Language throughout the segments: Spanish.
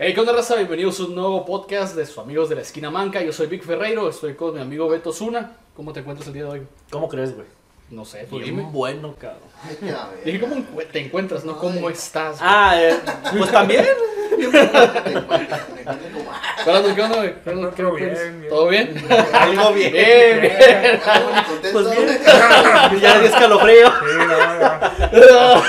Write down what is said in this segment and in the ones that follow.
Hey, ¿qué onda, raza? Bienvenidos a un nuevo podcast de sus amigos de la esquina manca. Yo soy Vic Ferreiro, estoy con mi amigo Beto Zuna. ¿Cómo te encuentras el día de hoy? ¿Cómo crees, güey? No sé, tú Bien dime. bueno, cabrón. Dije, ¿cómo te encuentras, no? ¿Cómo estás? Ah, eh, pues también. ¿qué onda, güey? Todo ¿Qué- qué- bien. ¿Todo bien? Algo bien. Bien, bien. Pues bien. ya de escalofrío. Sí, no, no.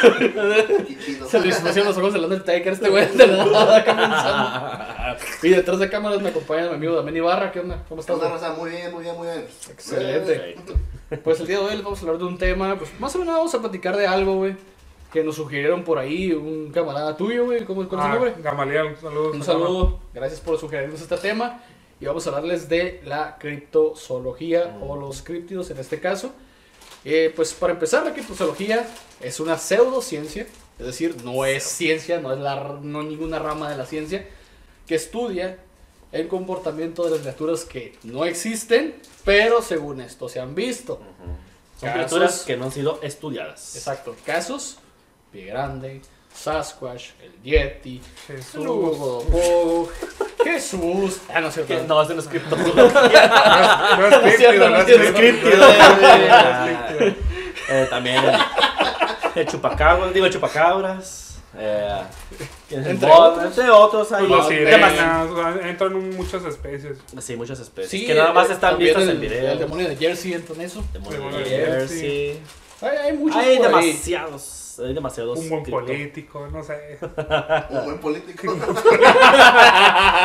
Qué chido. Se le distorsionan los ojos del Undertaker este güey de la nada comenzando. Y detrás de cámaras me acompaña mi amigo Damián Ibarra. ¿Qué onda? ¿Cómo estás? Onda, güey? raza, muy bien, muy bien, muy bien. Excelente. Pues el día de hoy les vamos a hablar de un tema, pues más o menos vamos a platicar de algo, güey, que nos sugirieron por ahí, un camarada tuyo, güey, ¿cómo es su Ah, nombre? Gamaliel, saludos. Un saludo, gracias por sugerirnos este tema y vamos a hablarles de la criptozoología o los críptidos en este caso. Eh, pues para empezar, la criptozoología es una pseudociencia, es decir, no es ciencia, no es la, no ninguna rama de la ciencia, que estudia el comportamiento de las criaturas que no existen, pero según esto se han visto. Son Casos- criaturas que no han sido estudiadas. Exacto, casos, Pie Grande, Sasquatch, el Yeti, Jesús. Ugodopogo, Jesús, ah, no es cierto. Que no, ese no es. No no es no. Ah, eh, también el, chupacabras, digo el chupacabras. Eh, ¿quién es el Entre bot? otros. Entre otros hay Los sirenas, entran muchas especies. Sí, muchas especies. Sí, que nada más eh, están vistas el, en video. El demonio de Jersey entra en eso. Demonio Demonio de de Jersey. Hay, hay muchos Hay ahí. Demasiados. Hay demasiados. Un buen cripto. político, no sé. Un buen político.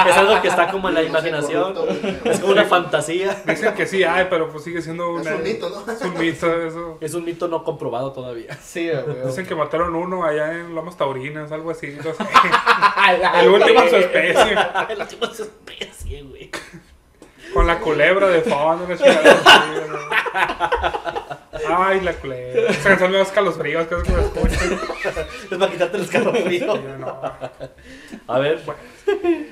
Es algo que está como en la imaginación. Corrupto. Es como una fantasía. Dicen que sí hay, pero pues sigue siendo Es una- un mito, ¿no? Es un mito eso. Es un mito no comprobado todavía. Sí, güey. Dicen que mataron uno allá en Lomas Taurinas, algo así. no sé. El último en su especie. El último es especie, güey. Con la culebra de fondo. una. Ay, la culebra. Esa canción me da escalofríos, que es que me escuchan. Es para quitarte el escalofrío. Sí, no. A ver,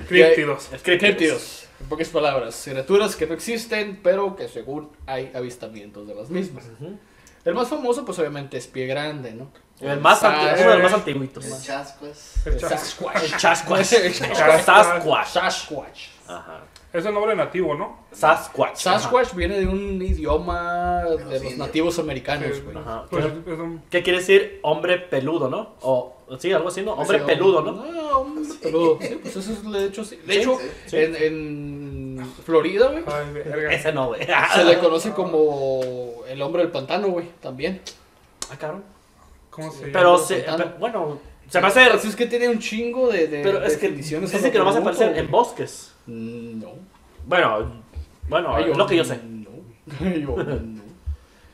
Críptidos. Críptidos. En pocas palabras, criaturas que no existen, pero que según hay avistamientos de las mismas. El más famoso, pues obviamente es Pie Grande, ¿no? El más antiguo, uno de los más antiguitos. El chasco es. El El chas- Sasquatch. El Sasquatch. El. Sasquatch. Ajá. Es el nombre nativo, ¿no? Sasquatch. Sasquatch viene de un idioma de los los indios. nativos americanos, Sí. güey. Ajá. Pues ¿Qué, es un. qué quiere decir hombre peludo, no? O, sí, algo así, ¿no? Hombre Sí, peludo, ¿no? No, hombre peludo. Sí, pues eso es de hecho, sí. De Sí, hecho, sí. En, en Florida, güey. Ese no, güey. se le conoce como el hombre del pantano, güey, también. Ah, cabrón. ¿Cómo se llama? Pero, se, bueno, se va a hacer. Así es que tiene un chingo de, de Pero es que dice que nomás más aparecen en bosques. No. Bueno, bueno, Ay, es lo que yo sé. No. Yo no.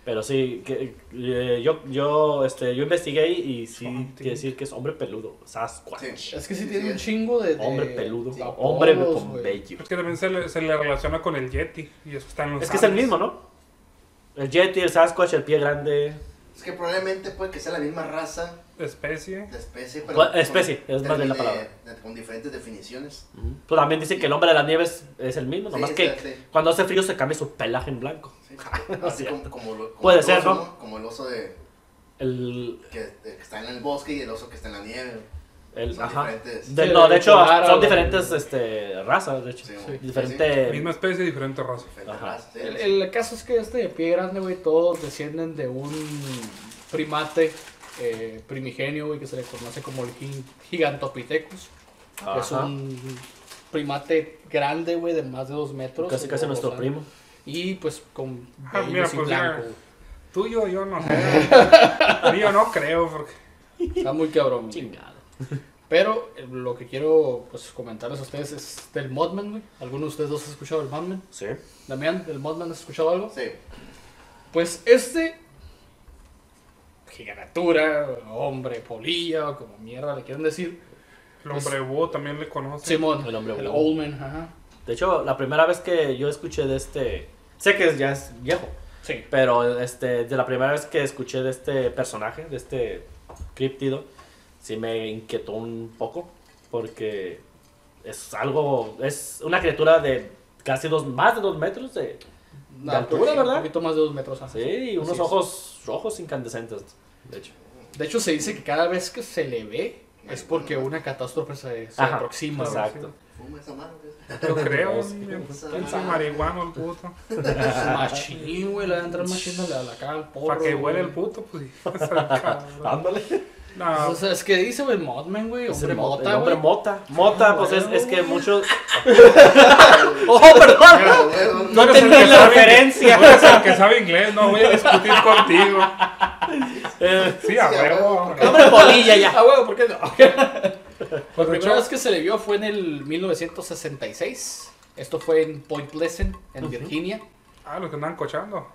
Pero sí, que, eh, yo, yo, este, yo investigué y sí quiere decir que es hombre peludo. Sasquatch. Sí. Es que sí tiene sí, un chingo de, de Hombre peludo. apodos, hombre con vello. Es que también se le, se le relaciona con el Yeti. Y eso está en los Es que es el mismo, ¿no? El Yeti, el Sasquatch, el pie grande. Es que probablemente puede que sea la misma raza Especie. de especie, pero. Bueno, con- especie, es más bien la palabra. de- Con diferentes definiciones. Pues también dice que el hombre de la nieve es, es el mismo, nomás Sí, que sí, cuando hace frío se cambia su pelaje en blanco. Sí, Así como, como lo- como Puede el ser, oso, ¿no? Como el oso de, El, que, de- que está en el bosque y el oso que está en la nieve. El Son ajá. diferentes. De- Sí, no, de hecho, son diferentes este, razas, de hecho. Sí, Sí. Diferente. Misma especie, diferente raza. diferentes Ajá. razas, sí. El, el caso es que este de pie grande, güey, todos descienden de un primate eh, primigenio, güey, que se le conoce como el gi- Gigantopithecus. que Es Ajá. un primate grande, güey, de más de dos metros. Casi casi nuestro primo. Y pues con Ah, mira, pues, blanco. mira. Tuyo, yo no sé. Yo no creo, porque. Está muy cabrón. Chingado. Pero eh, lo que quiero pues comentarles a ustedes es del Modman, güey. ¿Alguno de ustedes dos ha escuchado el Modman? Sí. Damián, ¿del Modman has escuchado algo? Sí. Pues este gigatura, hombre, polilla, o como mierda le quieren decir. El hombre búho también le conoce. Simón, El hombre el. Oldman, ajá. De hecho, la primera vez que yo escuché de este. Sé que ya es viejo, Sí. pero este, de la primera vez que escuché de este personaje, de este críptido, sí me inquietó un poco. Porque es algo. Es una criatura de casi dos, más de dos metros de, de No, altura, pues, Un ¿verdad? poquito más de dos metros. ajá. Sí, y unos Así es. ojos rojos incandescentes, de hecho. De hecho, se dice que cada vez que se le ve, es porque una catástrofe se, se Ajá, aproxima. exacto. Fuma esa madre. Yo creo, piensa marihuano el puto. Machín, güey, le va a entrar machín a la, a la cara al porro. Para que huele el puto, pues. Ándale. No, O sea, es que dice, güey, Modman, güey, hombre mota, hombre mota. Mota, pues es, bueno, es que muchos. ¡Oh, perdón! Huevo, No Tú eres el entendí que la sabe- referencia. Tú eres el que sabe inglés, no voy a discutir contigo. Eh, Sí, a Sí, a huevo. huevo. hombre polilla ya. Ah, güey, ¿por qué no? Pues La primera vez que se le vio fue en el 1966. Esto fue en Point Pleasant, en Virginia. ah, los que andan cochando.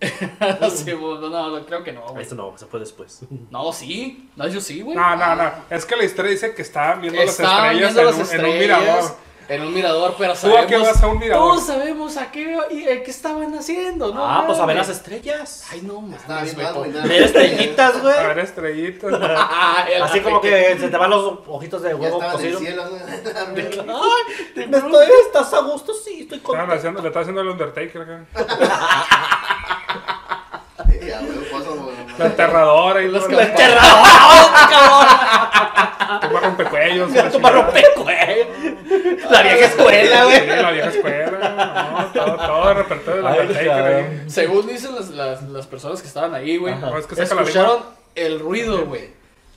Sí, güey, no, no, creo que no, güey. Esto no, se fue después. No, sí. No, yo sí, güey. No, no, no. Es que la historia dice que estaban viendo las estrellas, viendo en, las un, en un estrellas mirador. En un mirador, pero ¿Tú a qué sabemos... vas a un mirador? Todos sabemos a qué, y, eh, qué estaban haciendo, ¿no? Ah, pues a ver las estrellas. Ay, no mames, güey. nada. Ver estrellitas, A güey. ver, estrellitas. Así como que se te van los ojitos de huevo cocido. Ay, me estoy, ¿estás a gusto? Sí, estoy Estaban contento. haciendo, le estaba haciendo el Undertaker acá. Sí, a huevo, paso, güey. La enterradora y Las los ¡Me enterrado! cabrón! Tumba rompecuellos. Mira, tu marro güey. La vieja escuela, Sí, güey. la vieja escuela. No, todo, todo el repertorio del Ay, Undertaker. Según dicen las, las, las personas que estaban ahí, güey, Ajá. No, es que saca la escucharon el ruido, güey.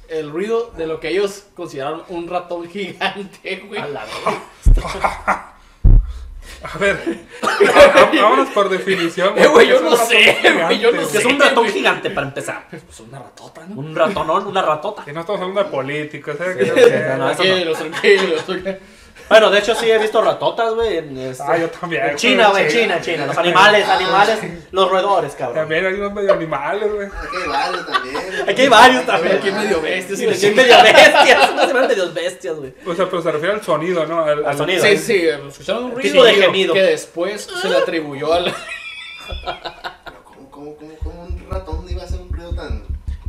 El ruido de lo que ellos consideraron un ratón gigante, güey. A la A ver, vá- vámonos por definición. Eh, güey, yo no sé, güey, yo no sé. Es un ratón gigante para empezar. Pues una ratota, ¿no? Un ratonón, una ratota. Y no estamos hablando de políticos, ¿eh? Sí, Que no no, no, Tranquilos, tranquilos, tranquilos. Bueno, de hecho sí he visto ratotas, güey. En, este- Ah, yo también. en China, güey, en China, China. Los animales, animales, los roedores, cabrón. También hay unos medio animales, güey. Aquí hay varios también. Aquí hay varios también. Aquí medio bestias y sí, chingada. medio bestias. Unas semanas medio bestias, güey. O sea, pero se refiere al sonido, ¿no? Al, Al sonido. Sí, sí, escucharon un ruido tipo de gemido. que después se le atribuyó al... Pero ¿cómo, cómo, cómo, cómo un ratón iba a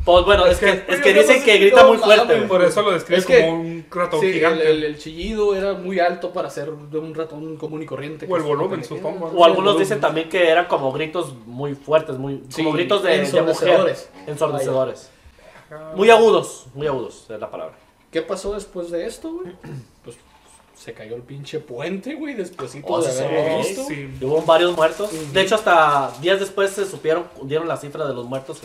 Pues bueno, es Es que, que- es que dicen que grita muy fuerte. Por eso lo describe Es que- como un ratón Sí, gigante. el- el chillido era muy alto para ser de un ratón común y corriente. O el volumen, supongo. O algunos dicen también que eran como gritos muy fuertes, muy Sí, como gritos de, de mujer. ensordecedores. Ensordecedores. Muy agudos, muy agudos es la palabra. ¿Qué pasó después de esto, güey? Pues se cayó el pinche puente, güey, despuésito Oh, de sí, haberlo sí, visto. Sí. Hubo varios muertos. De hecho, hasta días después se supieron, dieron la cifra de los muertos.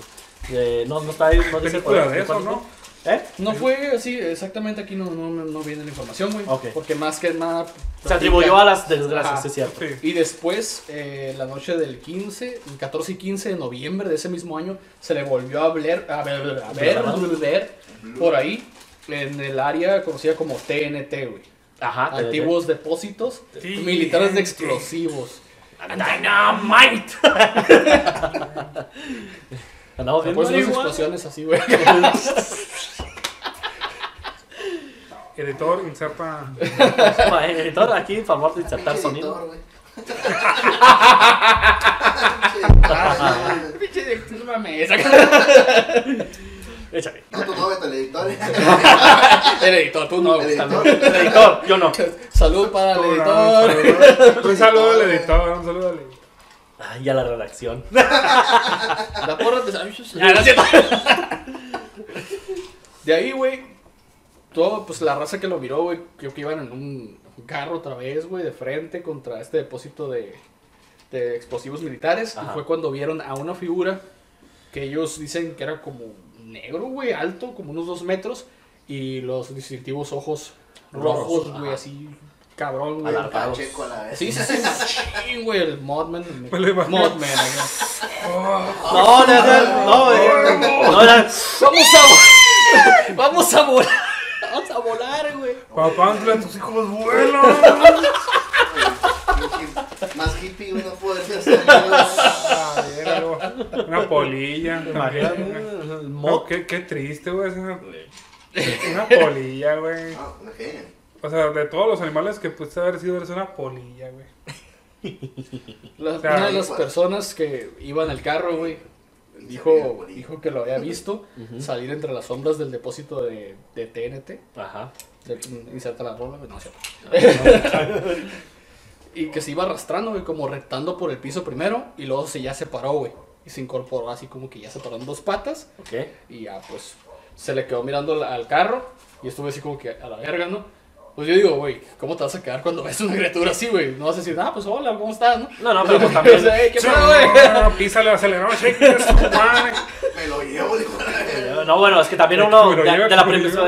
Eh, no, no está ahí, no dice cuál- de eso, ¿no? fue. ¿Eh? No fue así, exactamente aquí no, no, no viene la información, güey. Ok. Porque más que nada... Se atribuyó a las desgracias, Ajá. es cierto. Sí. Y después, eh, la noche del 15, el 14 y 15 de noviembre de ese mismo año, se le volvió a ver, a ver, a ver, a ver por ahí, en el área conocida como TNT, güey. Ajá. Antiguos depósitos Sí, militares de explosivos. Dynamite. Andamos bien unas explosiones así, güey. Editor, inserta. Editor, aquí, por favor, de insertar sonido. Pinche director, mames. Échale. No, tú no, vete al editor. El editor, tú no. El editor. Editor, yo no. Salud para el editor. Un saludo al editor, un saludo al editor. Ay, a la redacción. La porra te sabe. Ah, no. De ahí, güey, todo, pues la raza que lo miró, güey, creo que iban en un carro otra vez, güey, de frente contra este depósito de, de explosivos militares. Ajá. Y fue cuando vieron a una figura que ellos dicen que era como negro, güey, alto, como unos dos metros, y los distintivos ojos Rojos, güey, ajá. así, cabrón, güey. Pacheco a la vez. Sí, sí, sí, güey, el Modman. Modman, acá. No, no, no, no, eh, no, era- Vamos a volar. Vamos a volar. Vamos a volar, güey. Papá, tus hijos vuelan. Más hippie uno puede ser. Una polilla. No, qué, qué triste, güey. Una, una polilla, güey. Ah, una. O sea, de todos los animales que pudiste haber sido, eres una polilla, güey. La- una de las personas que iba en el carro, güey, dijo, dijo que lo había visto salir entre las sombras del depósito de, de TNT. Ajá. De- inserta la rola, güey, no es cierto. y que se iba arrastrando, güey, como retando por el piso primero. Y luego se ya se paró, güey. Y se incorporó así como que ya se paró en dos patas. Ok. Y ya, pues, se le quedó mirando al- al carro y estuve así como que a la verga, ¿no? Pues yo digo, güey, ¿cómo te vas a quedar cuando ves una criatura así, güey? No vas a decir, ah, pues hola, ¿cómo estás, no? No, no, pero pues también. O sea, "Ey, ¿qué pedo, güey? No, Písale, aceleró, man. Me lo llevo, dijo. No, bueno, es que también uno, Pero de, la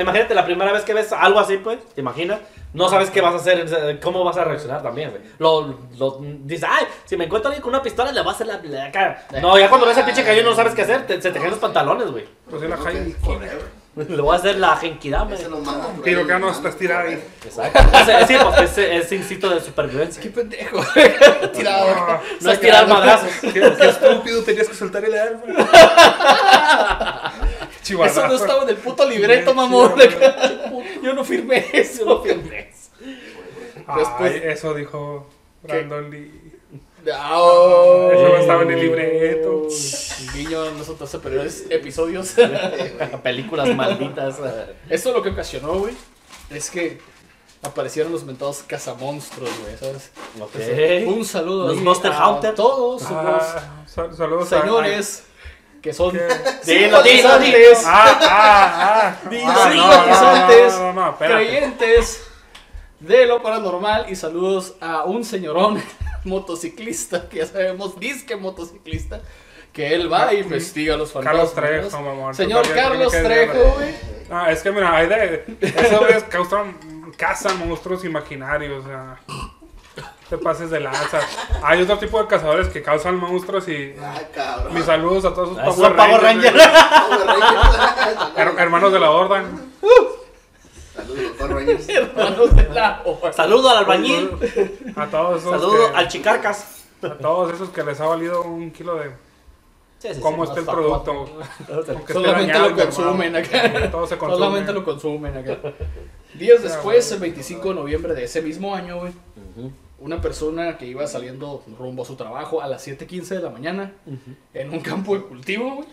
imagínate la primera vez que ves algo así, pues, te imaginas, no sabes qué vas a hacer, eh, cómo vas a reaccionar también, güey. Lo, lo, dices, ay, si me encuentro a alguien con una pistola, le voy a hacer la, la cara. No, ya cuando ves al pinche cañón no sabes qué hacer, te- se te caen los pantalones, güey. Pues es la. Le voy a hacer la genkidama. Tiro que no estás tirado ahí. Exacto. Sí, pues ese es instinto de supervivencia. Qué pendejo. Tirado. No es tirar madrazos. qué, qué estúpido, tenías que soltar el arma. Eso no estaba en el puto libreto, mamón. Yo no firmé eso. No firmé eso. Después- Ay, eso dijo Brandon Lee. Oh. Eso no estaba en el libreto. Guiño a nosotros superiores episodios. Películas malditas. Esto lo que ocasionó, güey, es que aparecieron los mentados cazamonstruos, güey, ¿sabes? Un saludo Los Monster a Hunter. todos los Ah, sal- saludos a- señores que son simpatizantes, Ah, ah, ah. Ah, creyentes de lo paranormal y saludos a un señorón motociclista, que ya sabemos, disque motociclista, que él va e investiga los fantasmas. Carlos Trejo, mamón. Señor Carlos ¿qué Trejo, güey. Ah, es que mira, hay de. Eso es causan. Cazan monstruos imaginarios, o sea. Te pases de lanza. Hay otro tipo de cazadores que causan monstruos y. Ah, cabrón. Mis saludos a todos esos Ah, Power Rangers. Power Rangers. her- hermanos de la Orden. Saludos, Power Rangers. Hermanos de la hora. Saludo al albañil. A todos esos. Saludo que- al chicarcas. A todos esos que les ha valido un kilo de. Sí, sí, sí. ¿Cómo está el producto? Solamente dañado, lo consumen acá. Todo se consume. Solamente lo consumen acá. Días después, el 25 de noviembre de ese mismo año, güey, Ujú. Una persona que iba saliendo rumbo a su trabajo a las 7:15 de la mañana en un campo de cultivo, güey.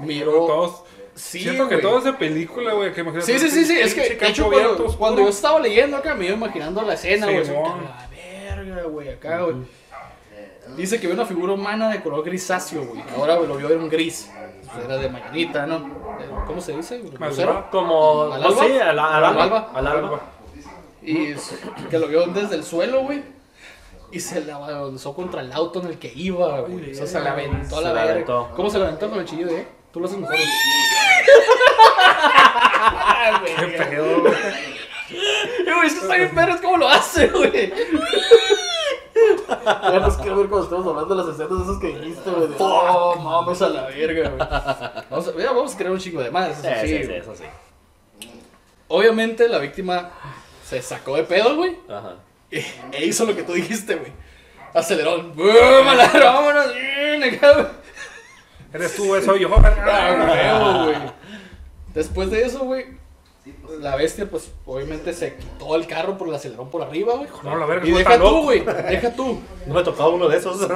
Miró. Todos. Sí, siento que güey. todo es de película, güey. que imagínate Sí, sí, sí, sí. Es que, de hecho, cuando, oscuro. cuando yo estaba leyendo acá, me iba imaginando la escena, güey. así Simón. como que, La verga, güey, acá, güey. Dice que vio una figura humana de color grisáceo, güey. Ahora güey, lo vio en gris. Pues Era de mañanita, ¿no? ¿Cómo se dice? Va. Como. ¿Al alba? sí, al, al ¿Al alba. alba? Al alba. Y que lo vio desde el suelo, güey. Y se le avanzó contra el auto en el que iba, güey. O sea, se le aventó a la verga. ¿Cómo se le aventó con el chillido, eh? Tú lo haces mejor. Qué pedo, güey. Güey, eso está bien perro, es como lo hace, güey. Ya nos quiero ver cuando estamos hablando de las escenas esas que dijiste, güey. Oh, mames a la verga, güey. Vamos a, ya vamos a crear un chingo de eso Sí, sí. eso sí. Obviamente la víctima se sacó de pedo, güey. Ajá. E e hizo lo que tú dijiste, güey. Aceleró. ¡Bum! a la- ¡Vámonos! Eres tú, eso yo. Ah, güey. Después de eso, güey, la bestia, pues, obviamente se quitó el carro por el acelerón por arriba, güey. No, la verga, Y ¿cómo deja tú, loco? güey, deja tú. No me tocaba uno de esos.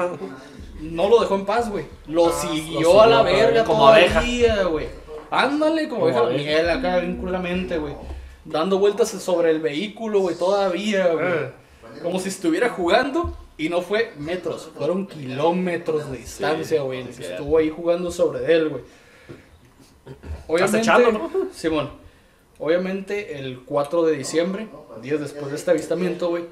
No lo dejó en paz, güey. Lo Ah, siguió lo a la verga como todavía, abeja. güey. Ándale, como, Como abeja abeja. miel acá, vinculamente, güey. Dando vueltas sobre el vehículo, güey, todavía, güey. Eh. Como si estuviera jugando y no fue metros, fueron kilómetros de distancia, güey. sí. estuvo ahí jugando sobre él, güey. Obviamente, Acechando, ¿no? Simón, obviamente el 4 de diciembre, días después de este avistamiento, güey,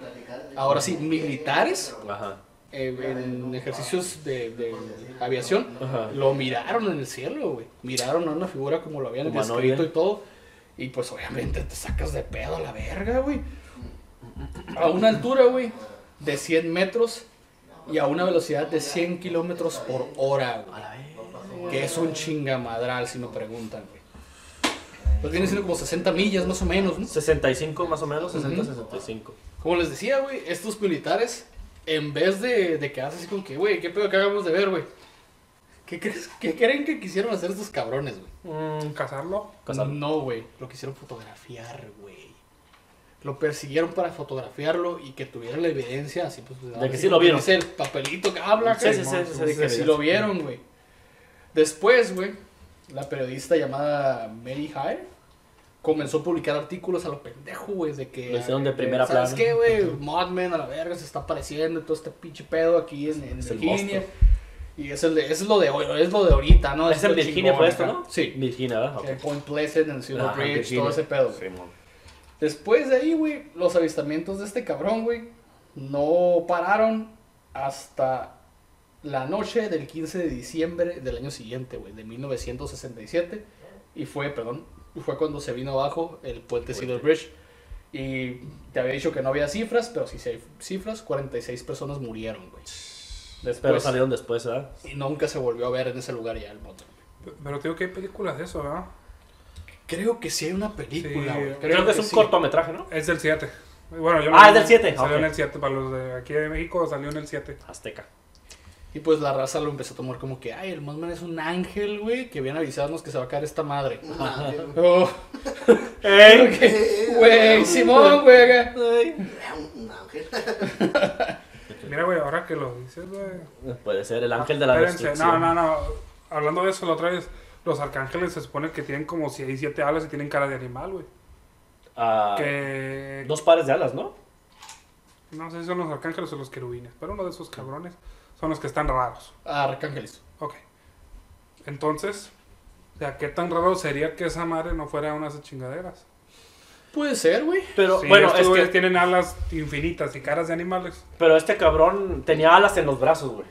ahora sí, militares Ajá. eh, en ejercicios de, de aviación, Ajá. lo miraron en el cielo, güey. Miraron a una figura como lo habían Humanoide. descrito y todo. Y pues obviamente te sacas de pedo a la verga, güey. A una altura, güey, de 100 metros y a una velocidad de 100 kilómetros por hora, güey. Que es un chingamadral, si me preguntan, güey. Pues viene siendo como 60 millas más o menos, ¿no? 65 más o menos, 60, Ujú. 65. Como les decía, güey, estos militares, en vez de, de quedarse así como que, güey, ¿qué pedo que hagamos de ver, güey? ¿Qué, crees, ¿Qué creen que quisieron hacer estos cabrones, güey? Mm, ¿Cazarlo? Casarlo. No, güey, lo quisieron fotografiar, güey. Lo persiguieron para fotografiarlo y que tuvieran la evidencia, así pues. De que así sí lo vieron. Dice el papelito que habla, Sí, sí, sí, ¿no? sí, sí, de sí, que sí, sí sí. lo vieron, güey. Después, güey, la periodista llamada Mary Hire comenzó a publicar artículos a lo pendejo, güey, de que... Lo hicieron de eh, primera ¿Sabes plana. qué, güey? Modman a la verga se está apareciendo y todo este pinche pedo aquí en, en Es el Virginia. monstruo. Y es, el de, es lo de hoy, es lo de ahorita, ¿no? Es en lo Virginia fue esto. ¿no? Sí. Virginia, ¿verdad? En Point Pleasant, en Silver Ajá, Bridge, Virginia. todo ese pedo. Simón. Después de ahí, güey, los avistamientos de este cabrón, güey, no pararon hasta la noche del 15 de diciembre del año siguiente, güey, de 1967. Y fue, perdón, fue cuando se vino abajo el puente Silver Bridge. Y te había dicho que no había cifras, pero sí, sí hay cifras. 46 personas murieron, güey. Pero Después, salieron después, ¿verdad? y nunca se volvió a ver en ese lugar ya el motor. Pero tengo que hay películas de eso, ¿verdad? Creo que sí hay una película, Sí. güey. Creo, que es un sí. cortometraje, ¿no? Es del 7. Bueno, yo Ah, es del 7, Salió en el 7, para los de aquí de México salió en el 7. Azteca. Y pues la raza lo empezó a tomar como que, ay, el Mothman es un ángel, güey, que viene a avisarnos que se va a caer esta madre. Ajá. Oh, ¡Ey! Güey, Simón, güey. un ángel. Mira, güey, ahora que lo dices, güey. Puede ser el ángel de la Espérense, destrucción. no, no, no. Hablando de eso, la otra vez, los arcángeles se supone que tienen como 6, 7 alas y tienen cara de animal, güey. Ah, Que. Dos pares de alas, ¿no? No sé si son los arcángeles o los querubines, pero uno de esos cabrones son los que están raros. Ah, Arcángeles. Ok. Entonces, o sea, ¿qué tan raro sería que esa madre no fuera unas chingaderas? Puede ser, güey. Pero Sí, bueno, estos es que tienen alas infinitas y caras de animales. pero este cabrón tenía alas en los brazos, güey.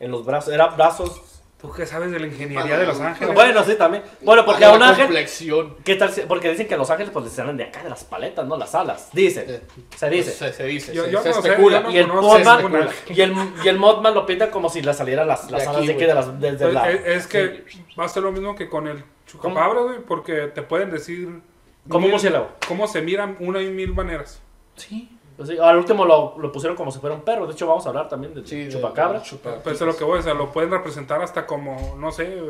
En los brazos, era brazos. ¿Tú qué sabes de la ingeniería de los ángeles? Bueno, sí, también. Bueno, porque a un ángel complexión. ¿Qué tal? si- Porque dicen que los ángeles pues les salen de acá, de las paletas, ¿no? Las alas. Dicen. Eh, Se dice. Se, se dice, Yo- se, yo se no sé, especula. no y el ningún ángel. y el, y el Mothman lo pinta como si le salieran las, las De alas aquí, de aquí güey. de las, desde Pues, la... es, es que va a ser lo mismo que con el chucapabra, güey, porque te pueden decir Como un murciélago. cómo se miran una y mil maneras. Sí. Pues sí, al último lo, lo pusieron como si fuera un perro. De hecho, vamos a hablar también del Sí, de- chupacabra. de chupa- Pues eso es lo que voy, o sea, lo pueden representar hasta como, no sé,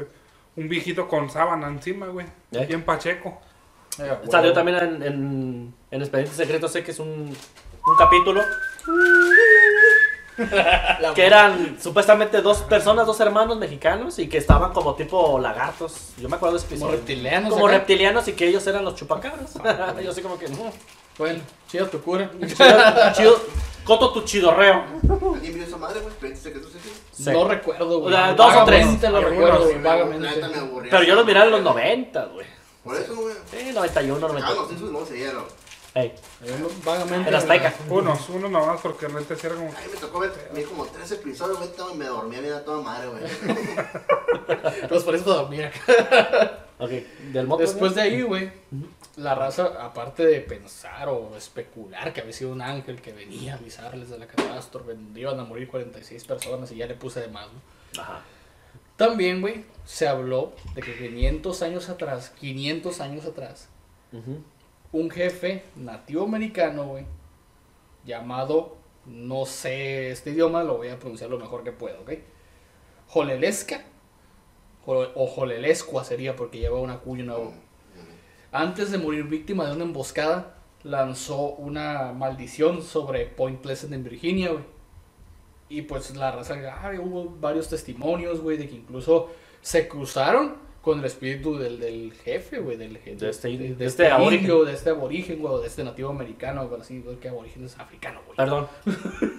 un viejito con sábana encima, güey. ¿Eh? Bien pacheco. Eh, güey. Salió también en, en, en Expedientes Secretos, sé que es un, un capítulo. Que eran supuestamente dos personas, dos hermanos mexicanos y que estaban como tipo lagartos. Yo me acuerdo de ese Como reptilianos. Como acá. reptilianos y que ellos eran los chupacabras. Yo sé como que. no. Bueno, chido tu cura. Chido, chido. Coto tu chidorreo. ¿Alguien vio esa madre, güey? Sí. No recuerdo, güey. O sea, dos o tres. Lo recuerdo, güey, vagamente. Pero yo los miraba en los 90, güey. Por eso, güey. Sí, 91, Ah, los 92. Simpsons no se dieron. Ey, Vagamente. en Azteca. Unos, unos nomás, porque el neta sí era como... A mí me tocó ver, vi como tres episodios, güey, me dormía bien a toda madre, güey. Acá. Ok, del moto. Después de ahí, güey, la raza, aparte de pensar o especular que había sido un ángel que venía a avisarles de la catástrofe, donde iban a morir 46 personas y ya le puse de más, ¿no? Ajá. También, güey, se habló de que 500 años atrás, 500 años atrás, Ujú. Un jefe nativo americano, güey, llamado, no sé este idioma, lo voy a pronunciar lo mejor que puedo, ¿ok? Jolelesca, o, Jolelescua sería porque lleva una cuyo nuevo. Antes de morir víctima de una emboscada, lanzó una maldición sobre Point Pleasant en Virginia, güey. Y pues la raza, ah, hubo varios testimonios, güey, de que incluso se cruzaron con el espíritu del, del jefe, güey, del jefe. De este- de de este este aborigen. indio, de este aborigen, güey, o de este nativo americano, güey, así, güey, que aborigen es africano, güey. Perdón,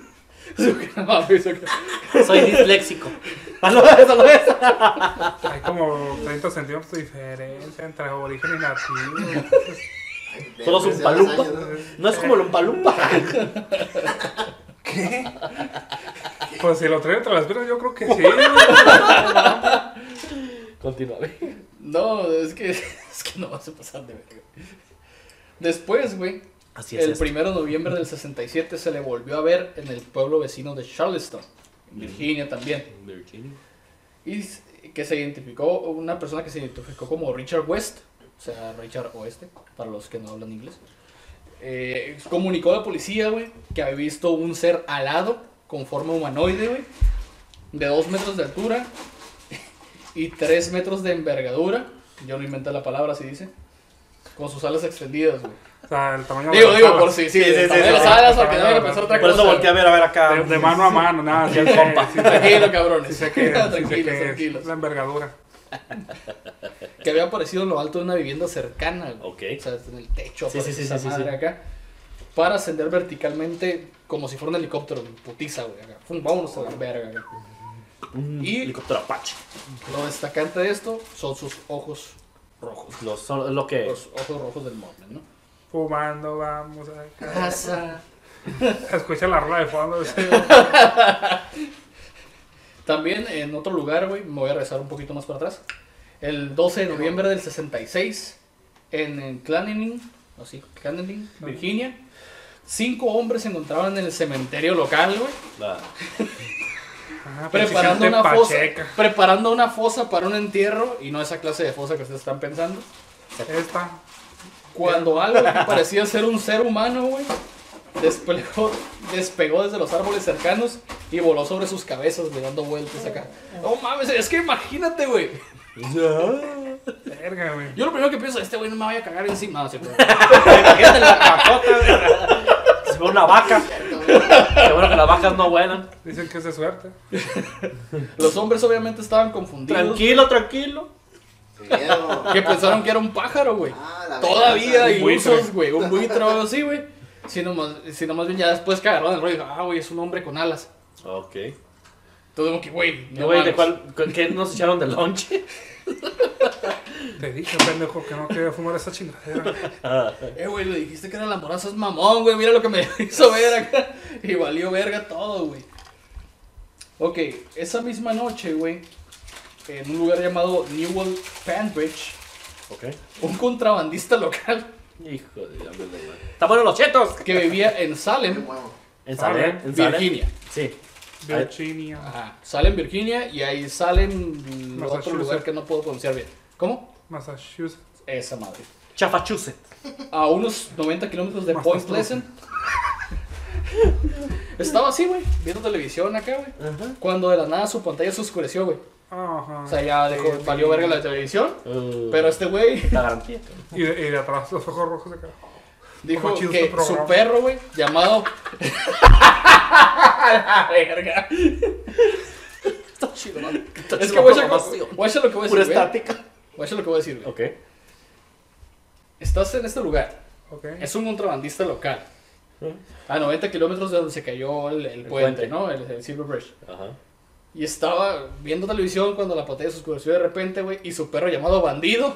soy disléxico. Hay como 30 centímetros de diferencia entre aborigen y nativo. Solo es un 13 palumpa. ¿no? Es como el Umpalumpa. Pues si lo trae entre las piernas, yo creo que sí. Continúa. No, es que, es que no vas a pasar de verga. Después, güey, Así es. el esto. primero de noviembre del 67 se le volvió a ver en el pueblo vecino de Charleston, en Virginia también. Virginia. Y que se identificó, una persona que se identificó como Richard West, o sea, Richard Oeste, para los que no hablan inglés. Eh, comunicó a la policía, güey, que había visto un ser alado con forma humanoide, güey, de 2 metros de altura y 3 metros de envergadura. Yo no inventé la palabra, así dice. Con sus alas extendidas, güey. O sea, el tamaño Digo, de digo, las por si, sí, Sí, sí, sí, sí, las alas, para que no vayan a pensar otra Por eso cosa. volteé a ver a ver acá. De, de mano a mano, nada. Sí, el compa. Tranquilo, cabrones. sí que, tranquilos, que tranquilos. la envergadura. Que había aparecido en lo alto de una vivienda cercana, güey. Ok. O sea, en el techo, Sí, sí, sí, esa sí, madre sí. acá. Para ascender verticalmente como si fuera un helicóptero, putiza, güey. acá. Fum, vámonos a la verga, güey. Un Y- helicóptero Apache. Lo destacante de esto son sus ojos rojos. Los, son lo que. Los ojos rojos del Mothman, ¿no? Fumando, vamos a Casa. Escucha la rola de fondo. sí. También en otro lugar, güey, me voy a regresar un poquito más para atrás. El 12 de noviembre del 66, en, en Clanning, así, Virginia, cinco hombres se encontraban en el cementerio local, güey, la- Preparando una fosa, preparando una fosa para un entierro y no esa clase de fosa que ustedes están pensando. Esta. Cuando algo que parecía ser un ser humano, güey, desplegó, despegó desde los árboles cercanos y voló sobre sus cabezas, güey, dando vueltas acá. No mames, es que imagínate, güey. Verga, güey. Yo lo primero que pienso, este güey no me vaya a cagar encima. Imagínate la güey. Si fuera una vaca. Qué bueno que las vacas no vuelan. Dicen que es de suerte. Los hombres obviamente estaban confundidos. Tranquilo, tranquilo. Miedo. Que pensaron que era un pájaro, güey. Ah, la Todavía venganza. ilusos, güey. Un buitre o algo así, güey. Sino más, sino más bien ya después que agarraron el rollo, dijo, ah, güey, es un hombre con alas. Ok. Entonces, como que, güey, ¿Y no güey, de cuál, qué nos echaron de lonche? Te dije, pendejo, que no quería fumar esa chingadera. Eh, güey, le dijiste que eran las morazas mamón, güey. Mira lo que me hizo ver acá. Y valió verga todo, güey. Ok, esa misma noche, güey, en un lugar llamado Newell Panbridge, Ok. un contrabandista local Hijo de güey. ¡Está bueno los chetos! que vivía en Salem. En Salem, en Salem. Virginia. Sí. Virginia. Ajá, Salem, Virginia, y ahí Salem, otro lugar que no puedo pronunciar bien. ¿Cómo? Massachusetts. Esa madre. Chafachusett. A unos 90 kilómetros de Point. Pleasant. Estaba así, güey, viendo televisión acá, güey. Ajá. Cuando de la nada su pantalla se oscureció, güey. Ajá. O sea, ya dejó, Sí, valió sí. verga la televisión. Uh, Pero este güey La garantía. Y de, y de atrás los ojos rojos de acá. dijo que su perro, güey, llamado. La verga. Está chido, man. Está Es chido que voy a hacer lo que voy a Pura decir, güey. estática. Voy a hacer lo que voy a decir, güey. Ok. Estás en este lugar. Ok. Es un contrabandista local. A 90 kilómetros de donde se cayó el, el puente, puente. ¿no? El, el Silver Bridge. Ajá. Y estaba viendo televisión cuando la pantalla se oscureció de repente, güey. Y su perro llamado Bandido.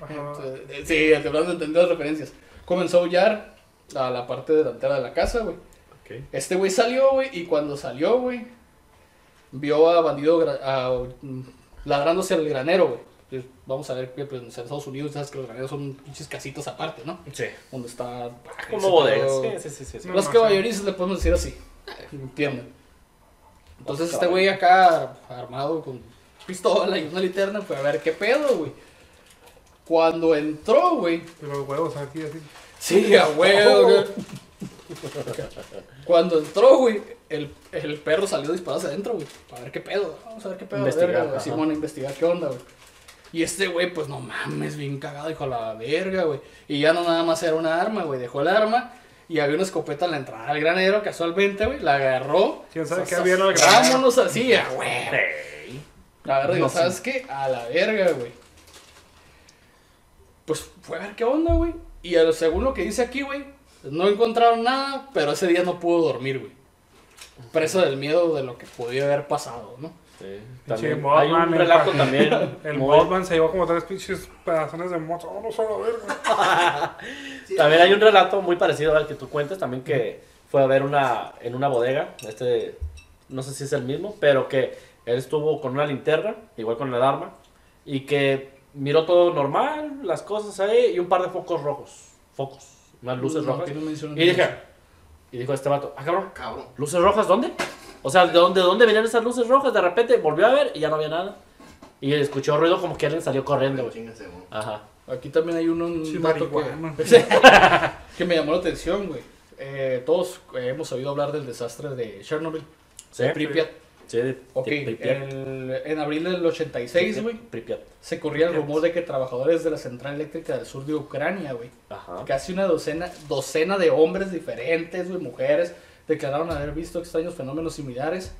Ajá. Eh, Sí, hablando de entender las referencias. Comenzó a aullar a la parte delantera de la casa, güey. Ok. Este güey salió, güey, y cuando salió, güey, vio a bandido a- ladrándose al granero, güey. Pues, Vamos a ver que pues, en Estados Unidos sabes que los graneros son pinches casitos aparte, ¿no? Sí. Donde está... Como bodegas. Sí, sí, sí. sí, sí. No, Los no, caballerizos le podemos decir así. Entienden. Entonces este güey acá armado con pistola y una linterna fue a ver qué pedo, güey. Cuando entró, güey, los huevos aquí así. Sí, a huevo, güey. Cuando entró, güey, el, el perro salió disparado hacia adentro, güey. Para ver qué pedo. Vamos a ver qué pedo. Investigar, verga, güey. Simón, a investigar qué onda, güey. Y este güey, pues no mames, bien cagado, dijo a la verga, güey. Y ya no nada más era una arma, güey. Dejó el arma y había una escopeta en la entrada del granero, casualmente, güey. La agarró. ¿Quién sabe Sa- qué había en el granero? Vámonos así, a huevo. Ey. La verdad, digo, No, sí. ¿sabes qué? A la verga, güey. Pues fue a ver qué onda, güey. Y a lo- según lo que dice aquí, güey, no encontraron nada, pero ese día no pudo dormir, güey. Preso del miedo de lo que podía haber pasado, ¿no? Sí. También hay Mothman, un el relato pa- también. El muy- Mothman se llevó como tres pinches pedazones de moto. Oh, no se la verga. Sí, También hay un relato muy parecido al que tú cuentas, también que fue a ver una, en una bodega, este, no sé si es el mismo, pero que él estuvo con una linterna, igual con el arma, y que miró todo normal, las cosas ahí, y un par de focos rojos, focos, unas luces No, rojas. no Y dije, y dijo este vato, ah cabrón, Cabrón. ¿luces rojas dónde? O sea, ¿de dónde, de dónde venían esas luces rojas? De repente volvió a ver y ya no había nada. Y escuchó ruido como que alguien salió corriendo, güey. Ajá. Aquí también hay uno, un Sí, que, que me llamó la atención, güey. Eh, todos hemos oído hablar del desastre de Chernobyl, Sí, de Pripyat. sí, de- Ok, de Pripyat. el- en abril del 86, güey, se corría el rumor de que trabajadores de la central eléctrica del sur de Ucrania, güey, casi una docena, docena de hombres diferentes, güey, mujeres, declararon haber visto extraños fenómenos similares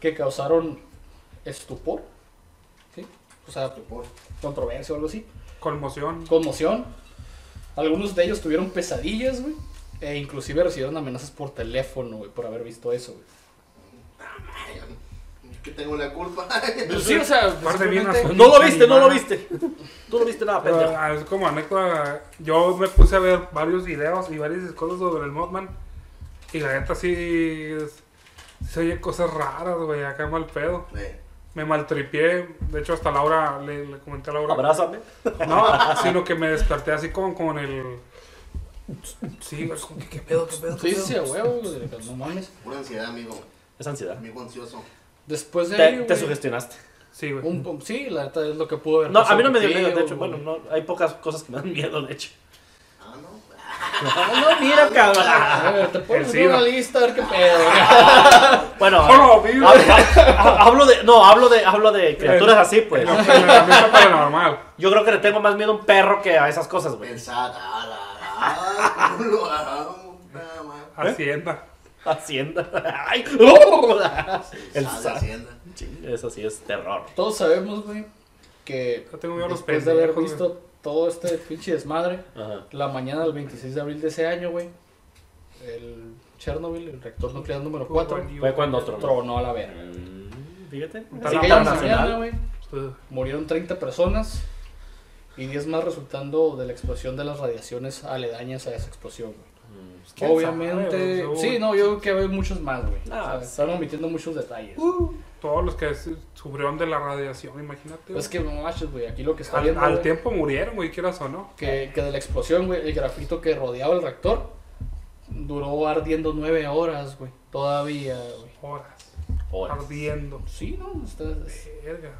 que causaron estupor, ¿sí? O sea, Estupor. controversia o algo así, Conmoción. conmoción. Algunos de ellos tuvieron pesadillas, güey, e inclusive recibieron amenazas por teléfono, güey, por haber visto eso, güey. Que tengo la culpa. Pues sí, o sea, Aparte bien simplemente- azul. No lo viste, no lo viste. Tú no viste nada, Pero, pendejo. es como anécdota. Yo me puse a ver varios videos y varias cosas sobre el Mothman. Y la neta sí. Se oye cosas raras, güey. Acá mal pedo. Eh, Me maltripié. De hecho, hasta Laura le, le comenté a Laura. Abrázame. No, sino que me desperté así como con el. Sí, güey, qué pedo, qué pedo. Sí, pedo? sí, huevo, no mames. pura ansiedad, amigo. Es ansiedad. Amigo ansioso. Después de ahí, Te, sugestionaste. Sí, güey. un- un- sí, la neta es lo que pudo haber No, a mí no me dio miedo, de hecho. Bueno, no, hay pocas cosas que me dan miedo, de hecho. Ah, no. No, no, mira, A cabrón. ver, te puedo hacer una lista a ver qué pedo. Bueno, ¡Oh, hablo de. No, hablo de, hablo de criaturas así, pues. Mesa paranormal. Yo creo que le tengo más miedo a un perro que a esas cosas, güey. Pensar, ah. Hacienda. Hacienda. Ay. El Sal de sa- Hacienda. Eso sí es terror. Todos sabemos, güey, que Yo tengo miedo después de haber visto todo este pinche desmadre, Ajá. la mañana del 26 de abril de ese año, güey, el Chernobyl, el reactor nuclear número 4, Fue cuando otro. tronó a la verga. Mm, Fíjate. Así que ya mañana, güey, murieron 30 personas y 10 más resultando de la explosión de las radiaciones aledañas a esa explosión, güey. ¿Quién Obviamente, sabe? sí, no, yo creo que hay muchos más, güey. Ah, O sea, están omitiendo muchos detalles. Todos los que su- sufrieron de la radiación, imagínate. Es que no manches, güey, aquí lo que está al, viendo, al tiempo murieron, güey, quieras o no. que, que de la explosión, güey, el grafito que rodeaba el reactor duró ardiendo 9 horas, güey. Todavía, güey. Horas. horas. Ardiendo. Sí, ¿no? Está- Verga.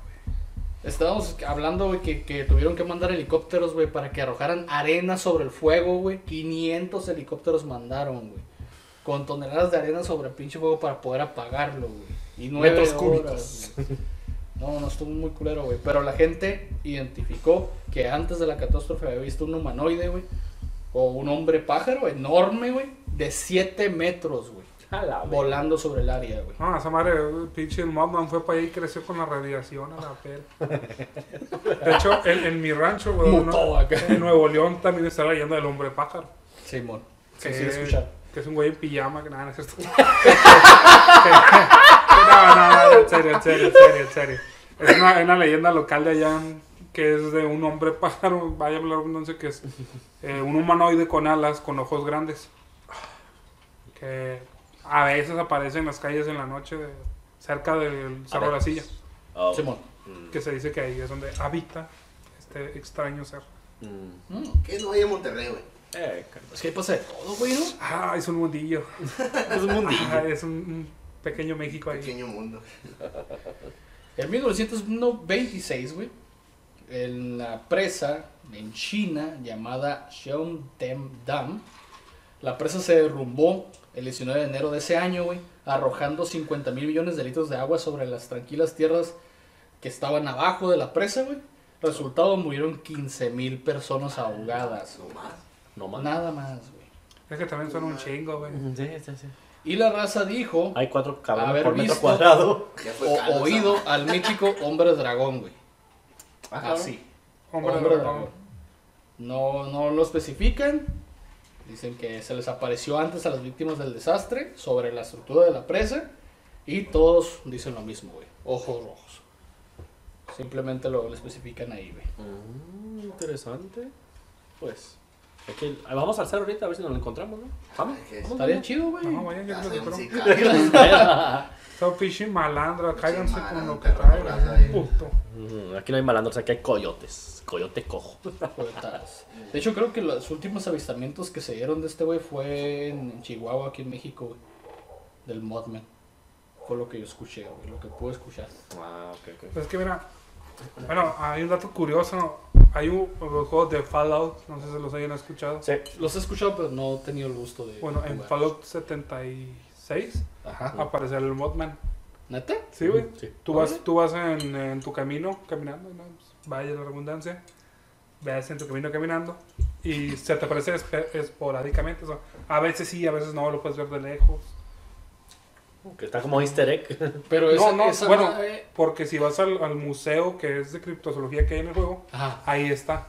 Estábamos hablando, güey, que, que tuvieron que mandar helicópteros, güey, para que arrojaran arena sobre el fuego, güey. 500 helicópteros mandaron, güey. Con toneladas de arena sobre el pinche fuego para poder apagarlo, güey. Y nueve Metros horas, cúbicos. No, no estuvo muy culero, güey. Pero la gente identificó que antes de la catástrofe había visto un humanoide, güey. O un hombre pájaro enorme, güey. De 7 metros, güey. A la. Volando sobre el área, güey. No, esa madre, el pinche el Mothman fue para allá y creció con la radiación a la pera. De hecho, en, en mi rancho, güey, en Nuevo León también está la leyenda del hombre pájaro. Simón. Sí, que, sí, escuchar. que es un güey en pijama, que nada, no es que- no, no, no, en serio, en serio, en serio, en serio. Es una, una leyenda local de allá que es de un hombre pájaro, vaya la redundancia, que es eh, un humanoide con alas, con ojos grandes. Que a veces aparece en las calles en la noche, de- cerca del Cerro de la Silla. Oh. Simón. Mm. Que se dice que ahí es donde habita este extraño ser. Mm. Mm. Que no hay en Monterrey, güey. Eh, Es que ahí pasa de todo, güey, ¿no? Ah, es un mundillo. es un mundillo. Ah, es un, un pequeño México ahí. Pequeño mundo. En 1926, güey, en la presa en China llamada Sheongdam Dam, la presa se derrumbó el 19 de enero de ese año, güey, arrojando 50 mil millones de litros de agua sobre las tranquilas tierras que estaban abajo de la presa, güey. Resultado, murieron 15 mil personas ahogadas. No más. No más. Nada más, güey. Es que también son un chingo, güey. Sí, sí, sí. Y la raza dijo, Hay cuatro cabrones por metro cuadrado. O oído al mítico hombre dragón, güey. Ah, Así. Hombre, Hombre dragón. dragón. No, no lo especifican. Dicen que se les apareció antes a las víctimas del desastre sobre la estructura de la presa. Y todos dicen lo mismo, güey. Ojos rojos. Simplemente lo, lo especifican ahí, güey. Mm, interesante. Pues. aquí- vamos al cerro ahorita a ver si nos lo encontramos, ¿no? Vamos. Estaría chido, güey. No, vaya, Ya yo creo que Son pinche malandra, cáiganse con lo que traigan. Puto. Mm, Aquí no hay malandros, aquí hay coyotes. Coyote cojo. De hecho, creo que los últimos avistamientos que se dieron de este güey fue en Chihuahua, aquí en México, güey. Del Modman. Fue lo que yo escuché, güey. Lo que pude escuchar. Ah, ok, ok. Es que mira, bueno, hay un dato curioso. Hay un, los juegos de Fallout, no sé si los hayan escuchado. Sí. Los he escuchado, pero no he tenido el gusto de. Bueno, en. Fallout 76 Ajá. aparece el Modman. ¿Neta? Sí, güey. Sí. Tú vas, tú vas en, en tu camino caminando, ¿no? Pues, vaya la redundancia. Veas en tu camino caminando y se te aparece esporádicamente. o sea, a veces sí, a veces no, lo puedes ver de lejos. Que está como easter egg. Pero esa, no, no, esa bueno, madre- porque si vas al, al museo que es de criptozoología que hay en el juego, Ajá. ahí está.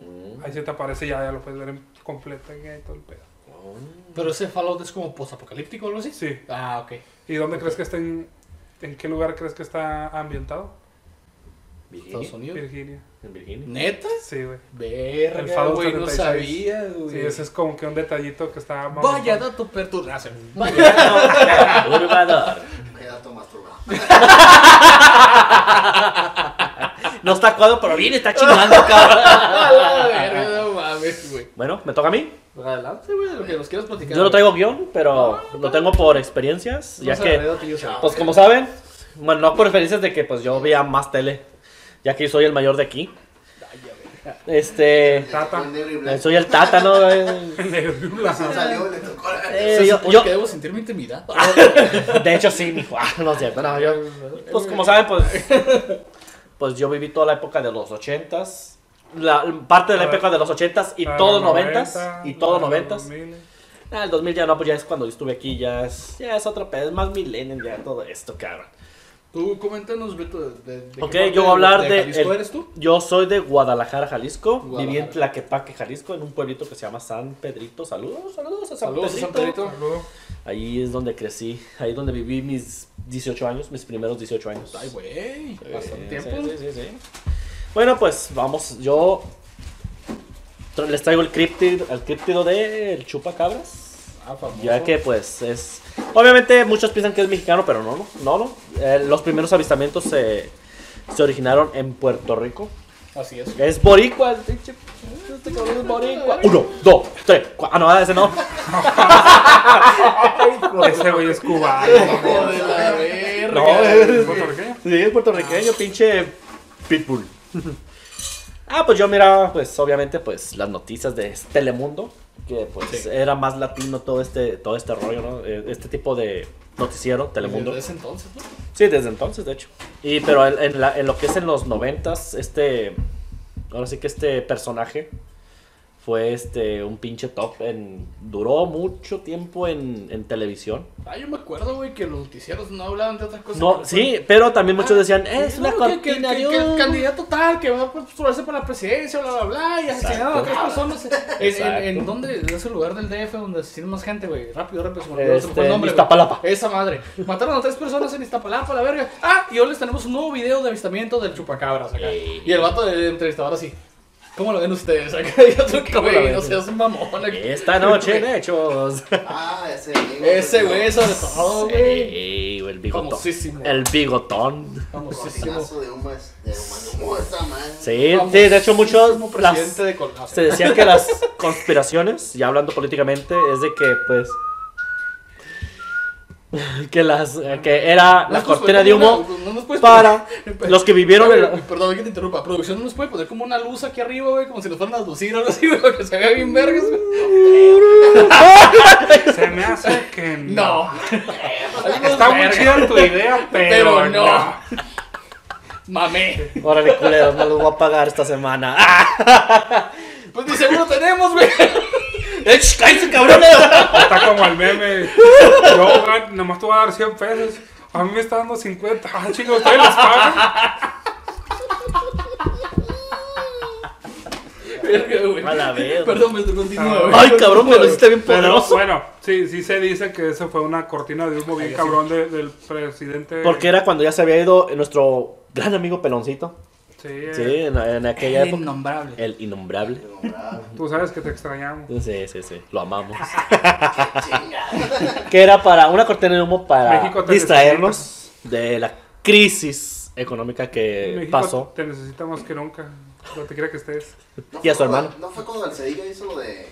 Mm. Ahí se te aparece ya, ya lo puedes ver en completo y todo el pedo. Oh. Pero ese Fallout es como posapocalíptico o algo así. Sí. Ah, ok. ¿Y dónde crees que estén ¿En qué lugar crees que está ambientado? Virginia. Estados Unidos. Virginia. En Virginia. ¿Neta? Sí, güey. Verga, El Fallout güey, no 76. sabía, güey. Sí, ese es como que un detallito que está... más- Vaya dato perturbación. Perturbador. Qué dato masturbado. No está acuado, pero bien está chingando, cabrón. A la verga, no mames, güey. Bueno, me toca a mí. Adelante, güey, de lo que nos quieras platicar. Yo no traigo guion, pero lo tengo por experiencias, ya que, pues como saben, bueno, no por experiencias de que pues yo veía más tele, ya que soy el mayor de aquí. Este, Tata. Fue negro y blanco. soy el tata, ¿no? Salió, le tocó la- eh, ¿Se yo, yo- debo sentir mi intimidad? de hecho sí, mijo. Ah, no es cierto, no, yo, pues como saben, pues, pues yo viví toda la época de los ochentas, la parte de la A ver. época de los ochentas y todos los noventas 90, y todos los noventas. 2000. Ah, el 2000 ya no, pues ya es cuando yo estuve aquí, ya es, ya es otro pedo, es más millennial ya todo esto, cabrón. Tú coméntanos, Beto, de, de, de qué Ok, parte yo voy a hablar de Jalisco el- eres tú? Yo soy de Guadalajara, Jalisco. Guadalajara. Viví en Tlaquepaque, Jalisco, en un pueblito que se llama San Pedrito. Saludos, saludos a San Saludos Pedrito. San Pedrito. Saludo. Ahí es donde crecí, ahí es donde viví mis 18 años, mis primeros 18 años. Ay, güey, bastante Eh, tiempo. Sí, sí, sí, sí. Bueno, pues vamos, yo les traigo el críptido, el críptido del chupacabras. Ah, famoso. Ya que pues es... Obviamente muchos piensan que es mexicano, pero no, no, no. no. Eh, los primeros avistamientos se, se originaron en Puerto Rico. Así es. Es boricua. Este cabrón es boricua. Uno, dos, tres, cuatro. Ah, no, ese no. Ese güey es cubano. Hijo de la verga. No, ¿Es puertorriqueño? Sí, es puertorriqueño, pinche pitbull. ah, pues yo miraba, pues obviamente, pues las noticias de Telemundo, que pues Sí. era más latino todo este, todo este rollo, ¿no? Eh, Este tipo de noticiero, Telemundo. Desde ese entonces, ¿no? Sí, desde entonces, de hecho. Y pero en, en la- en lo que es en los noventas, este, ahora sí que este personaje fue este un pinche top en duró mucho tiempo en, en televisión. Ah, yo me acuerdo, güey, que los noticieros no hablaban de otras cosas. No, sí, pero también muchos Ah, decían, es una no, que- que, cortina que- de que el humo". candidato tal que va a postularse para la presidencia, bla, bla, bla, y asesinaron a tres personas. ¿En, en, en dónde? En ese lugar del DF donde asesinan más gente, güey. Rápido, rápido, se me olvidó, Este, el nombre. Iztapalapa. Esa madre. Mataron a tres personas en Iztapalapa, la verga. Ah, y hoy les tenemos un nuevo video de avistamiento del chupacabras acá. Ey. Y el vato del entrevistador así. ¿Cómo lo ven ustedes? Acá y otro que, ¿Cómo lo güey, no seas mamón. acá. Esta noche de hechos. Ah, ese amigo. Ese güey, sobre todo, güey. Ey, el bigotón. Famosísimo. El bigotón. Famosísimo. De humo es- de humano. ¿Cómo está, man? Sí, sí, de hecho muchos las- de se decían que las conspiraciones, ya hablando políticamente, es de que pues que las que era la Nos cortina de humo una- no nos puedes para poner- los que vivieron el- Perdón que te interrumpa. Producción nos puede poner como una luz aquí arriba, güey, como si nos fueran a lucir o algo así, güey, que se vea bien vergas. Se me hace que No. Está muy chida tu idea, pero, Pero no. no. Mamé. Órale, culeros, no los voy a pagar esta semana. Pues ni seguro tenemos, güey. ¡Eh, ch, ¡Cállate, cabrones! Está como el meme. Yo nomás te voy a dar 100 pesos. A mí me está dando 50. Ah, chicos, ustedes les pagan. Verga, güey. A la vez. Perdón, me continúa, güey. Ay, cabrón, me lo hiciste bien Pero poderoso. bueno, sí, sí se dice que eso fue una cortina de humo bien cabrón de- del presidente. Porque era cuando ya se había ido nuestro gran amigo Peloncito. Sí, eh, Sí, en, en aquella El época. innombrable. El innombrable. Tú sabes que te extrañamos. Sí, sí, sí. Lo amamos. Que era para una cortina de humo para distraernos de la crisis económica que México, pasó. Te necesitamos que nunca. Donde quiera que estés. ¿No Y a su hermano. ¿No fue cuando el Cedillo hizo lo de.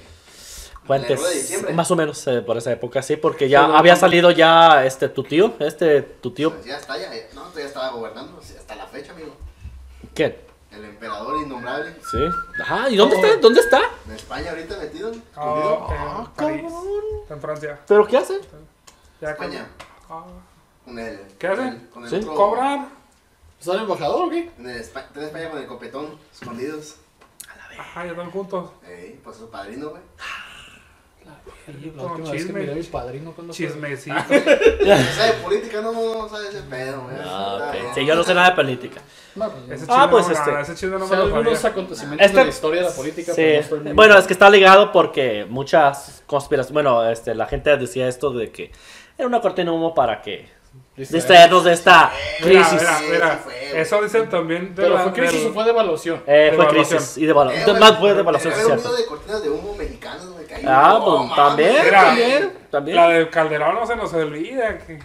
Fue ¿En el antes, de más o menos eh, por esa época, sí, porque ya Pero- había salido ya este tu tío, este tu tío, Pues ya está, ya. ya- No, todavía estaba gobernando. Hasta la fecha, amigo. ¿Qué? El emperador innombrable. Sí. Ajá, ¿y dónde está? ¿Dónde está? En España ahorita metido. Oh, escondido. en París. Está en Francia. ¿Pero qué hace? Ya España. Ah, Con el. ¿Qué con hace? el- Con el Sí. otro- ¿Cobrar? ¿Está el embajador o qué? En el Espa- está en España con el copetón, escondidos. Ajá, ya están juntos. Ey, pues su padrino, güey. La última vez que miré a mi padrino cuando fue- Chismecito. ¿Sabe política? No, no sabe ese pedo. Ah, ok. Sí, yo no sé nada de política. No, pues. Ah, pues, no, este- no, ese chisme no O me sea, lo algunos acontecimientos Este- de la historia de la política, Sí. pero no estoy muy- Bueno, es que está ligado porque muchas conspiraciones, bueno, este, la gente decía esto de que era una cortina de humo para que distraernos de esta Mira, crisis. mira, mira, fue, eso dicen también de Pero la, fue crisis del- o fue devaluación. Eh, fue Devaluación. crisis y devaluación. Eh, güey, más fue devaluación, cierto. de cortinas de humo mexicanas, que ahí- Ah, no, pues mames, también, Mira, también, también. La del Calderón no se nos olvida. Que...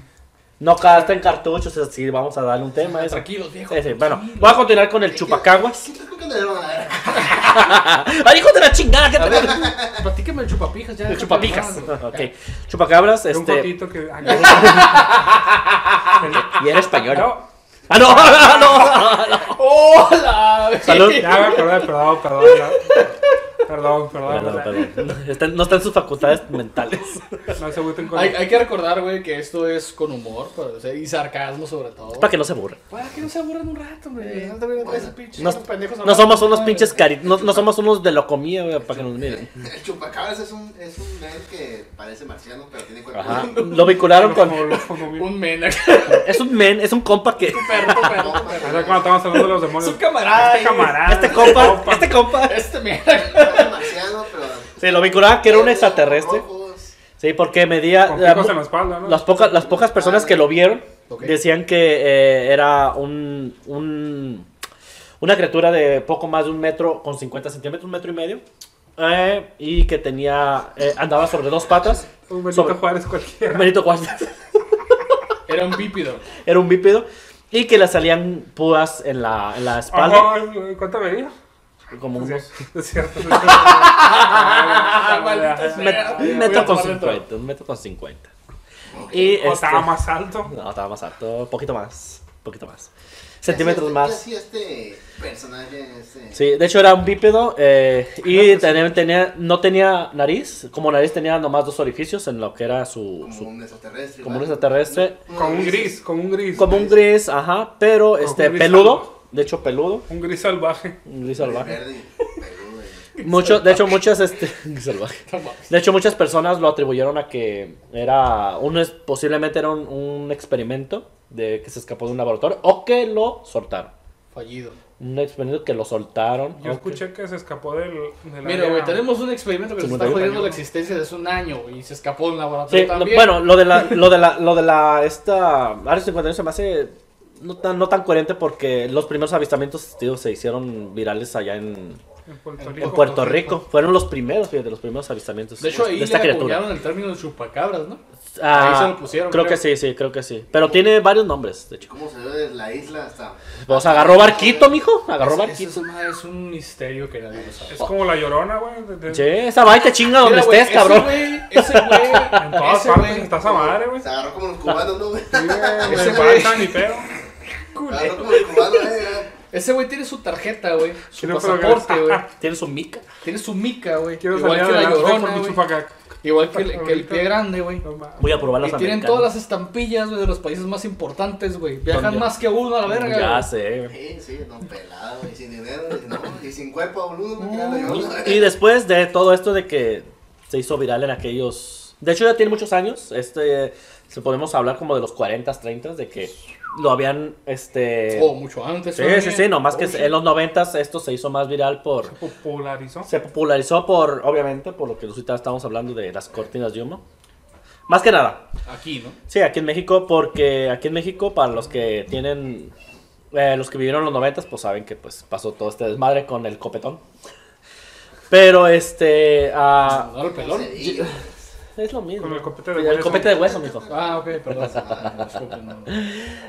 No gasta en cartuchos, así vamos a darle un tema eso. Tranquilos, viejo. Sí, sí, Bueno, voy a continuar con el chupacaguas. ¿Qué tal con Calderón? A ver, ¡Ay, hijo de la chingada! ¿Qué te platícame el chupapijas ya. El chupapijas. ok. Chupacabras, Era un este. poquito que. Y era español. No, ¡Ah, no! ¡No! no. ¡Hola! Salud. ya me acordé, perdón, perdón. Perdón, perdón. Perdón, perdón. Está- no está en sus facultades mentales. No se agüiten con Hay, hay que recordar, güey, que esto es con humor pero, o sea, y sarcasmo sobre todo. Es para que no se aburra. Para que no se aburran un rato, güey. No somos unos pinches cari... No, no somos unos de lo comía, güey, para que nos miren. El chupacabras es un, es un men que parece marciano, pero tiene cuerpo. Ajá. Lo vincularon con... Un men acá. Es un men, es un compa que... perro, tu perro, tu perro. Cuando estamos hablando de los Es demonios. un camarada. Este camarada. Este compa, este compa. Este men. Marciano, pero. Sí, lo vincularon que era un extraterrestre. Sí, porque medía... Con la- en la espalda, ¿no? las, pocas, las pocas personas que lo vieron Ok. decían que eh, era un, un- una criatura de poco más de un metro con 50 centímetros, un metro y medio. eh, y que tenía eh, andaba sobre dos patas. Un Benito sobre- Juárez cualquiera. Benito Juárez Era un bípedo. era un bípedo. Y que le salían púas en la, en la espalda. Ajá, ¿Cuánto medía? Como unos Es cierto. con tomar dentro. 50. Un metro con 50. Y O este, estaba más alto. No, estaba más alto. Un poquito más. Un poquito más. ¿Qué Centímetros más. este- ¿Qué hacía este personaje? Este? Sí, de hecho era un bípedo eh, y tenía, tenía- no tenía nariz. Como nariz tenía nomás dos orificios en lo que era su... Como su- un extraterrestre. como un extraterrestre. Como un gris, como un gris. como un gris, ajá, pero Como este peludo. De hecho, peludo. Un gris salvaje. Un gris salvaje. Verde, peludo, güey. Mucho, de hecho, muchas, este, gris salvaje. De hecho, muchas personas lo atribuyeron a que era, un, es- posiblemente era un, un experimento de que se escapó de un laboratorio o que lo soltaron. Fallido. Un experimento que lo soltaron. Yo escuché que se escapó del. del Mira, güey, tenemos un experimento que nos está 51 jodiendo la existencia desde hace un año y se escapó de un laboratorio Sí, lo- también. bueno, lo de la, lo de la, lo de la, esta Área 51 se me hace no tan, no tan coherente porque los primeros avistamientos, tío, se hicieron virales allá en, En Puerto Rico. en Puerto Rico. Fueron los primeros, fíjate, los primeros avistamientos de hecho, de ahí esta le criatura. el término de chupacabras, ¿no? Ah, ahí se lo pusieron, Creo creo. que sí, sí, creo que sí. Pero tiene varios nombres, de hecho. ¿Cómo se ve desde la isla hasta.? Pues agarró barquito, mijo. Agarró Es- barquito. es, un misterio que nadie lo sabe. Es como la llorona, güey. de- de- Sí, esa vaina te chinga donde Mira, estés, cabrón. Ese güey, ese güey, En todas partes está esa madre, güey. Se agarró como los cubanos, ¿no, güey? Sí, güey, Ese güey. ni pedo. Como eh. ese güey tiene su tarjeta, güey, su Quiero pasaporte, güey. Tiene su mica. Tiene su mica, güey. Quiero Igual que la llorona, mi güey. Igual que el, que el Ahorita. pie grande, güey. Voy a probar las Y tienen americanas. todas las estampillas, güey, de los países más importantes, güey. Viajan ¿Dónde? más que uno a la verga, Ya güey. sé. Sí, sí, no pelado, y sin dinero, y, no, y sin cuerpo, boludo. Y después de todo esto de que se hizo viral en aquellos... De hecho ya tiene muchos años, este, se podemos hablar como de los 40, 30, de que lo habían, este... O mucho antes. sí, sí, sí, nomás que Oh, en los 90 esto se hizo más viral por... Popularizó. Se popularizó por, obviamente, por lo que ahorita estamos hablando de las cortinas de humo. Más que nada, Aquí, ¿no? sí, aquí en México, porque aquí en México, para los que tienen, eh, los que vivieron en los 90, pues saben que pues pasó todo este desmadre con el copetón. Pero este, ah, No el pelón. Es lo mismo. Con el copete de El hueso. copete de hueso, mijo. Ah, ok, perdón. Ah,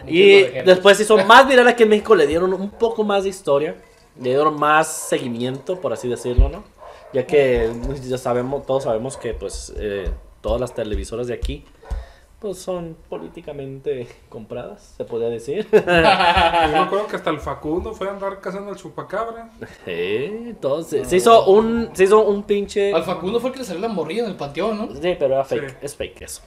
Y después hizo más viral aquí en México, le dieron un poco más de historia, le dieron más seguimiento, por así decirlo, ¿no? Ya que pues, ya sabemos, todos sabemos que pues eh, todas las televisoras de aquí pues son políticamente compradas, se podría decir. Yo me acuerdo que hasta el Facundo fue a andar cazando al chupacabra. Eh, entonces, se hizo un se hizo un pinche Al Facundo fue el que le salió la morrilla en el panteón, ¿no? Sí, pero era fake, Sí. es fake eso.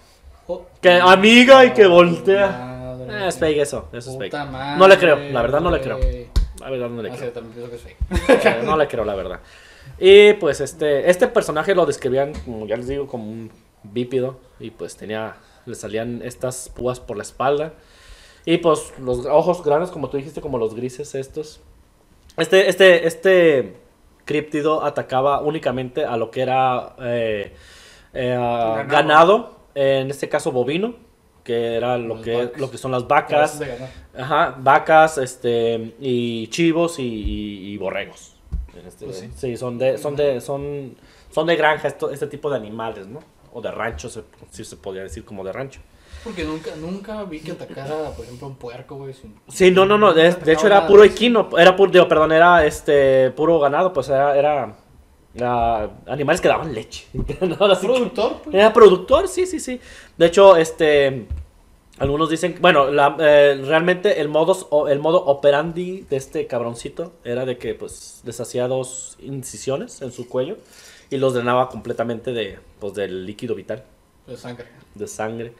Oh. Que amiga y que voltea. Madre. Eh, es fake eso, eso es fake. Madre, No le creo, la verdad no le creo. La verdad no le Ah, sí, creo. también pienso que es fake. Eh, no le creo, la verdad. Y pues este, este personaje lo describían, como ya les digo, como un bípedo. Y pues tenía, le salían estas púas por la espalda. Y pues los ojos grandes, como tú dijiste, como los grises estos. Este, este, este críptido atacaba únicamente a lo que era eh, eh, Ganado. ganado, en este caso bovino, que era lo que, vacas. lo que son las vacas, ajá, vacas, este, y chivos y, y- y borregos. Este- Pues sí. sí. son de, son de, son, son de granja esto- este tipo de animales, ¿no? O de rancho, se- si se podría decir como de rancho. Porque nunca, nunca vi que atacara, por ejemplo, un puerco, güey. sin- Sí, no, no, no, de, de hecho era puro equino, era puro, digo, perdón, era este, puro ganado, pues era, era, era animales que daban leche. Productor, pues. Era productor, sí, sí, sí. De hecho, este. Algunos dicen. Bueno, la- eh, realmente el, modus, el modo operandi de este cabroncito era de que, pues, les hacía dos incisiones en su cuello y los drenaba completamente de, pues, del líquido vital, De sangre. de sangre.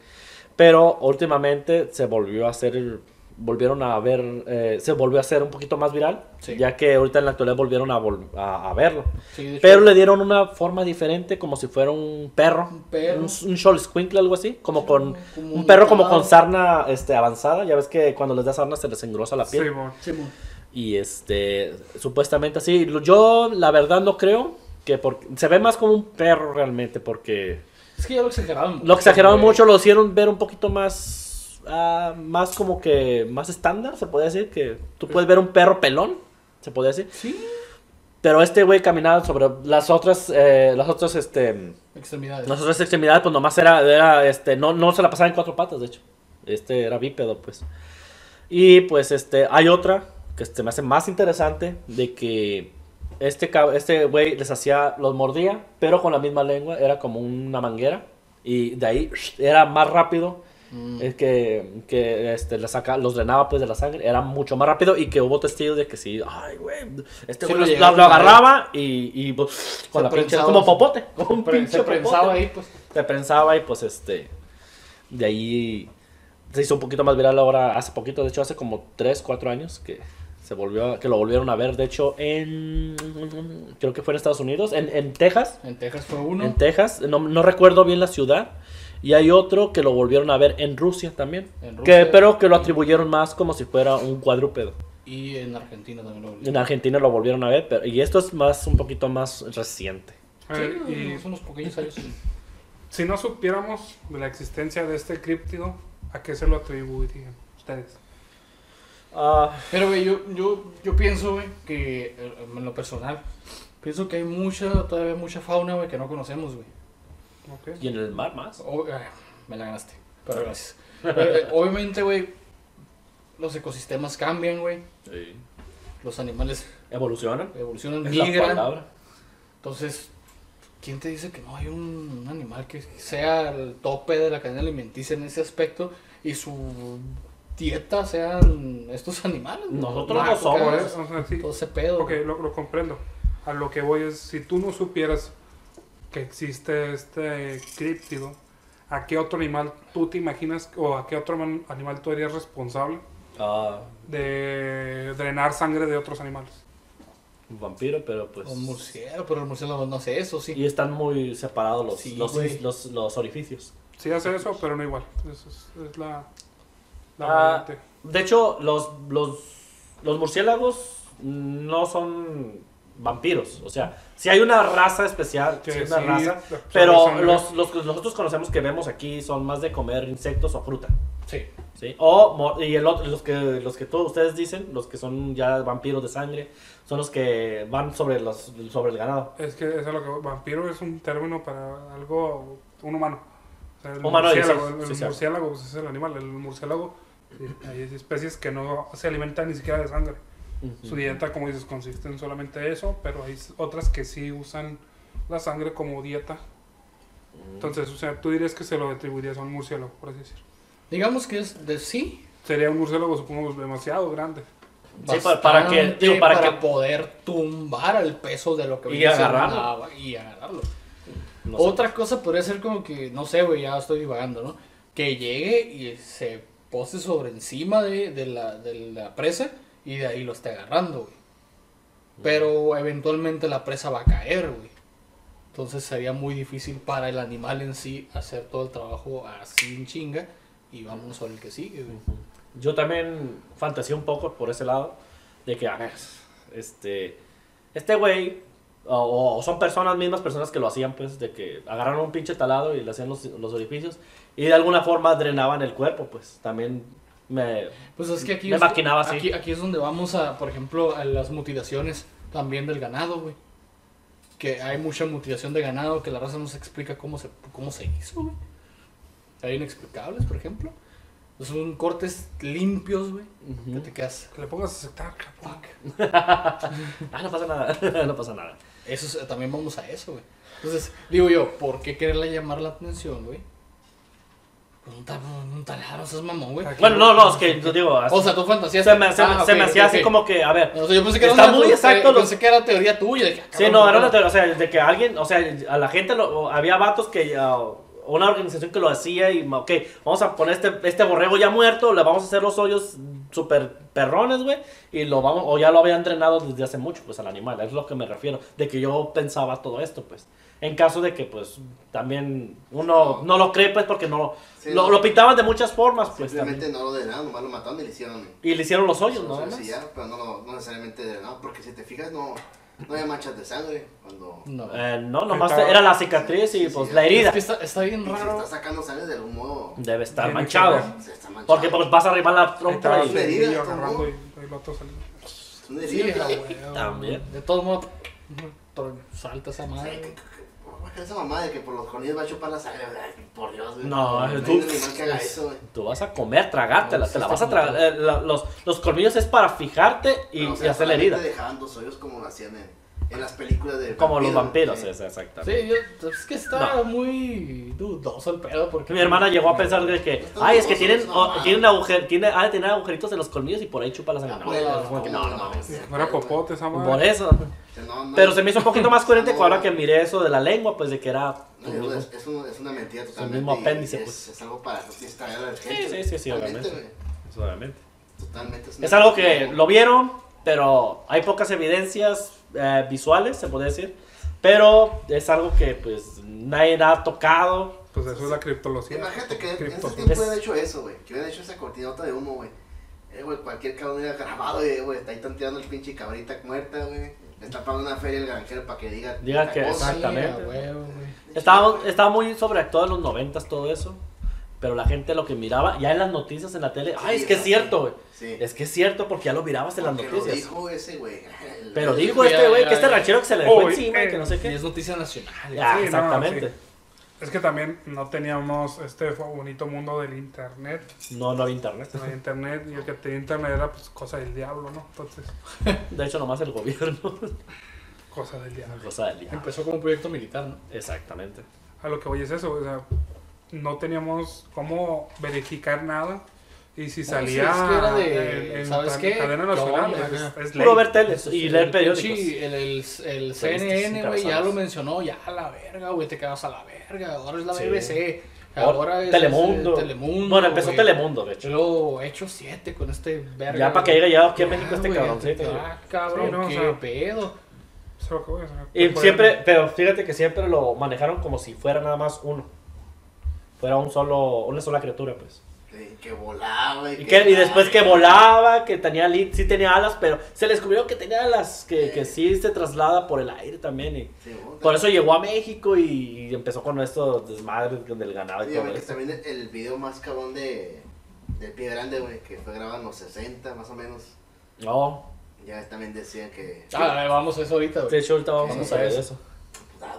Pero últimamente se volvió a hacer. Volvieron a ver. eh, se volvió a hacer un poquito más viral. Sí. Ya que ahorita en la actualidad volvieron a, vol- a- a verlo. Sí, Pero le dieron una forma diferente, como si fuera un perro. Un perro. Un, un Xoloitzcuintle, algo así. Como con. como un perro como con sarna este, avanzada. Ya ves que cuando les da sarna se les engrosa la piel. Sí, mon. Simón. Y este. Supuestamente así. Yo, la verdad, no creo. Que se ve más como un perro realmente. Porque. Es que ya lo exageraron. Lo exageraron mucho, lo hicieron ver un poquito más. ah, más como que. Más estándar, se puede decir. Que tú puedes ver un perro pelón. Se puede decir. Sí. Pero este güey caminaba sobre las otras. eh, las otras, este. Extremidades. Las otras extremidades, pues nomás era, era este, no, no se la pasaba en cuatro patas, de hecho. Este era bípedo, pues. Y pues este, hay otra que se me hace más interesante de que este este güey les hacía, los mordía, pero con la misma lengua, era como una manguera. Y de ahí era más rápido. Mm. Es que, que este, le saca, los drenaba pues de la sangre, era mucho más rápido y que hubo testigos de que sí, ay güey, este güey lo lo, agarraba y, y pues, con Se la pinche, como popote, como un pinche se prensaba popote ahí, pues. se prensaba y pues este de ahí se hizo un poquito más viral ahora hace poquito de hecho hace como 3, 4 años que se volvió que lo volvieron a ver de hecho en creo que fue en Estados Unidos en, en Texas En Texas fue uno. en Texas no, no recuerdo bien la ciudad y hay otro que lo volvieron a ver en Rusia también En que Rusia. pero que lo atribuyeron más como si fuera un cuadrúpedo Y en Argentina también lo vi. en Argentina lo volvieron a ver pero, y esto es más un poquito más reciente Sí, y unos pequeños años. si no supiéramos de la existencia de este críptido, ¿a qué se lo atribuirían ustedes? Ah, Pero, güey, yo, yo, yo pienso, güey, que eh, en lo personal, pienso que hay mucha, todavía mucha fauna, güey, que no conocemos, güey. Ok. y en el mar más O- ah, me la ganaste, pero gracias. Pero, eh, obviamente, güey, los ecosistemas cambian, güey. Sí. Los animales evolucionan evolucionan, es la migran. palabra Entonces, ¿quién te dice que no hay un, un animal que sea el tope de la cadena alimenticia en ese aspecto y su dieta sean estos animales? Nosotros no somos, eso, o sea, sí. Todo ese pedo. Ok, lo, lo comprendo. A lo que voy es, si tú no supieras que existe este críptido, ¿a qué otro animal tú te imaginas o a qué otro animal tú eres responsable Ah, de drenar sangre de otros animales? un vampiro, pero pues. Un murciélago, pero el murciélago no hace eso, sí. Y están muy separados los, Sí, los, los, los orificios. Sí hace eso, pero no igual. Eso es, es la Ah, de hecho, los, los, los murciélagos no son vampiros. O sea, si hay una raza especial, sí una raza. Pero los, los que nosotros conocemos que vemos aquí son más de comer insectos o fruta. Sí. ¿sí? O, y el otro, los que, los que todos ustedes dicen, los que son ya vampiros de sangre, son los que van sobre, los, sobre el ganado. Es que eso es lo que vampiro es un término para algo, un humano. O sea, el murciélago, el, el pues, es el animal. El murciélago, hay especies que no se alimentan ni siquiera de sangre. Su dieta, como dices, consiste en solamente eso, pero hay otras que sí usan la sangre como dieta. Entonces, o sea, tú dirías que se lo atribuirías a un murciélago, por así decirlo. Digamos que es de sí. Sería un murciélago, supongo, demasiado grande. Sí, pa- para que- digo, para que- poder tumbar el peso de lo que Y viene agarrarlo. una- y agarrarlo. No sé. Otra cosa podría ser como que, no sé, güey, ya estoy divagando, ¿no? Que llegue y se pose sobre encima de, de la, de la presa y de ahí lo esté agarrando, güey. Pero eventualmente la presa va a caer, güey. Entonces sería muy difícil para el animal en sí hacer todo el trabajo así en chinga y vamos sobre el que sigue, güey. Yo también fantaseé un poco por ese lado. De que, a ver, este. Este güey O, o son personas, mismas personas que lo hacían, pues, de que agarraron un pinche talado y le hacían los, los orificios y de alguna forma drenaban el cuerpo, pues. También me... Pues es que aquí, Me es, maquinaba así. aquí, aquí es donde vamos a, por ejemplo, a las mutilaciones también del ganado, güey. Que hay mucha mutilación de ganado que la raza no se explica cómo se, cómo se hizo, güey. Hay inexplicables, por ejemplo. Son cortes limpios, güey. Que Ujú. te quedas. Que le pongas a aceptar, cabrón. Fuck. Ah, no pasa nada, no pasa nada. Eso es- también vamos a eso, güey. Entonces, digo yo, ¿por qué quererle llamar la atención, güey? Pues un, tal, un taladro, seas mamón, güey. Bueno, no, no, es que yo digo, así- O sea, tú fantasías. se me, se, Ah, se ok, me hacía así como que, a ver, O sea, yo pensé que era Está muy exacto los- Pensé que era teoría tuya. de que, ah, Sí, no, era ¿por una teoría, o sea, de que alguien, o sea, a la gente, lo, había vatos que, ah, una organización que lo hacía y, ok, vamos a poner este, este borrego ya muerto, le vamos a hacer los hoyos super perrones, güey, y lo vamos, o ya lo habían entrenado desde hace mucho, pues, al animal, es lo que me refiero, de que yo pensaba todo esto, pues. En caso de que, pues, también uno no lo cree, pues, porque no, Sí, lo, no. lo pintaban de muchas formas, pues, Simplemente también. no lo drenaron, nomás lo mataron y le hicieron. Y le hicieron los hoyos, no ¿no? si ya, pero no, no necesariamente drenado, porque si te fijas, no, no hay manchas de sangre cuando. No. Eh, no, nomás Estaba- era la cicatriz y, Sí, pues, sí, la herida Es que está, está bien Y raro. está sacando sangre de algún modo, debe estar manchado. ver. se está manchado. Porque pues vas a arribar la Ahí trompa y... herida, ¿no? agarrando y y el otro saliendo. Sí. También. De todos modos, salta esa madre. Esa mamá de que por los colmillos va a chupar la sangre, ay, por Dios, güey. No, hay tú- que haga eso, güey. Tú vas a comer, tragártela, No, te la vas a tragar. eh, los, los colmillos es para fijarte y, Pero, o y sea, hacer la herida. dejaban dos hoyos como lo hacían en, en las películas de Como los vampiros, sí. es exactamente. Sí, yo, es que está muy dudoso el pedo. Porque Mi hermana llegó a pensar de que, Está ay, es que tienen, es o- normal. tienen, agujer, tiene, ha de tener agujeritos en los colmillos y por ahí chupa la sangre. Ah, No, pues, no, no, no, mames. sí, No era popote esa madre. Por eso. No- no- Pero se me hizo un poquito más coherente no, que ahora que miré eso de la lengua, pues de que era... no, es, es, un- es una mentira totalmente. mismo y- apéndice, y es, pues. Es algo para distraer a la Sí, gente. sí, sí, sí, Totalmente, obviamente. Obviamente. Totalmente. Es algo que lo vieron, pero hay pocas evidencias eh, visuales, se puede decir. Pero es algo que pues nadie ha tocado. Pues eso es la criptología. Imagínate que en ese Cripto- tiempo Es- hubieran hecho eso, güey. Que hubieran hecho esa cortinota de humo, güey. Eh, güey, cualquier cabrón hubiera grabado, eh, güey. Está ahí tanteando el pinche cabrita muerta, güey. Le está pagando una feria el granjero para que diga. Diga que cosa. exactamente. Sí, huevo, güey. Estaba, estaba muy sobreactuado en los noventas todo eso. Pero la gente lo que miraba, ya en las noticias en la tele, ay, es que es cierto, güey. Sí. Es que es cierto porque ya lo mirabas en las Porque noticias. dijo ese, güey. Pero dijo este güey ya, que este ya. ranchero que se le dejó encima y que no sé Y qué. es noticia nacional. Ya, Sí, no, exactamente. sí. Es que también no teníamos este bonito mundo del internet. No, no había internet. No había internet y el que tenía internet era pues cosa del diablo, ¿no? Entonces, De hecho, nomás el gobierno. cosa del diablo. Cosa del diablo. Empezó como un proyecto militar, ¿no? Exactamente. A lo que voy es eso, o sea, no teníamos cómo verificar nada. Y si No, sí, salía es que era de, en, en ¿sabes tan- qué? cadena No, nacional, es, es. Puro ver teles y leer periódicos. pinche- El, el, el CNN, güey, ya lo mencionó, ya a la verga, güey, te quedas a la verga. Ahora es la Sí. BBC, Ahora, es Telemundo. es, eh, Telemundo. Bueno, empezó güey. Telemundo, de hecho. luego hecho 7 con este verga. Ya para que güey. llegue ya aquí a México este cabroncito. Ah, cabrón, Sí, no, o qué sea, pedo. Es lo que voy, o sea, Y pueden- siempre, pero fíjate que siempre lo manejaron como si fuera nada más uno. Fuera un solo, una sola criatura, pues. Que, que volaba. Y, que, y después que volaba, que tenía sí tenía alas, pero se le descubrió que tenía alas, que, que sí se traslada por el aire también. Y Sí, por eso llegó a México y, y empezó con estos desmadres del ganado y Sí, todo güey, que eso. también el video más cabrón de del pie grande, güey, que fue grabado en los 60 más o menos. No, Ya también decían que. Ah, vamos a eso ahorita, de güey. hecho ahorita vamos a ver eso.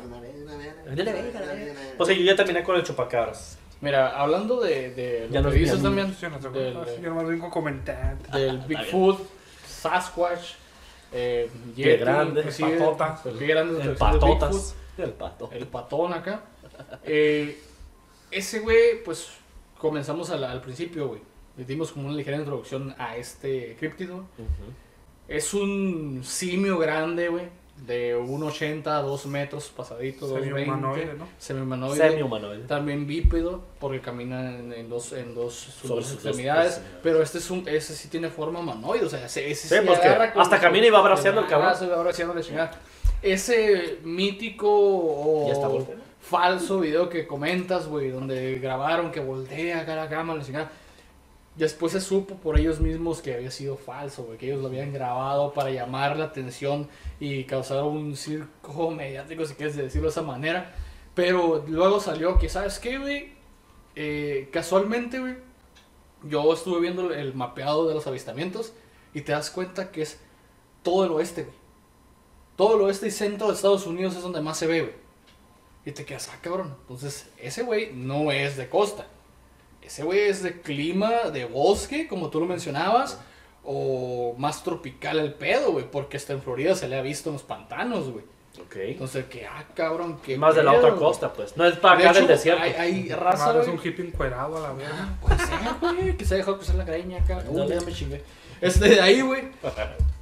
Ah, una vez, de una vez. Una una. Pues sí, yo ya terminé con el chupacabras. Mira, hablando de, de Ya lo nos que dices también, Yo no del, así yo nomás vengo a comentar. del Bigfoot, Sasquatch, eh, Pie Yeti, grande, inclusive, patota. el pie grande El patotas. El pato. el patón acá. Eh, ese güey, pues comenzamos al, al principio, güey. Le dimos como una ligera introducción a este críptido. Ujú. Es un simio grande, güey. De 1,80 a 2 metros pasadito, 2,20. Semi-humanoide, ¿no? Semi-humanoide. Semi-humanoide. También bípedo, porque camina en, en dos, en dos, sus Sobre dos sus dos extremidades. extremidades. Pero este es un, ese sí tiene forma humanoide, o sea, ese, ese Sí, que agarra con hasta su- camina y va braceando el cabrón. Ah, se va braceando la chingada. Ese mítico o Ya está falso video que comentas, güey, donde grabaron que voltea acá la cámara, la chingada. Después se supo por ellos mismos que había sido falso, que ellos lo habían grabado para llamar la atención y causar un circo mediático, si quieres decirlo de esa manera. Pero luego salió que, ¿sabes qué, güey? Eh, casualmente, güey, yo estuve viendo el mapeado de los avistamientos y te das cuenta que es todo el oeste, güey. Todo el oeste y centro de Estados Unidos es donde más se ve. Y te quedas, ah, cabrón. Entonces, ese güey no es de costa. Ese güey es de clima, de bosque, como tú lo mencionabas. O más tropical el pedo, güey. Porque hasta en Florida se le ha visto en los pantanos, güey. Ok. Entonces, que, ah, cabrón, que. Más de la otra costa, pues. No es para acá del desierto. Hay, hay raza, Madre, es güey. un hippie encuerado a la verga. Ah, puede ser, güey. Que se ha dejado cruzar la greña acá. Uy, Dale. ya me chingué. Este, de ahí, güey.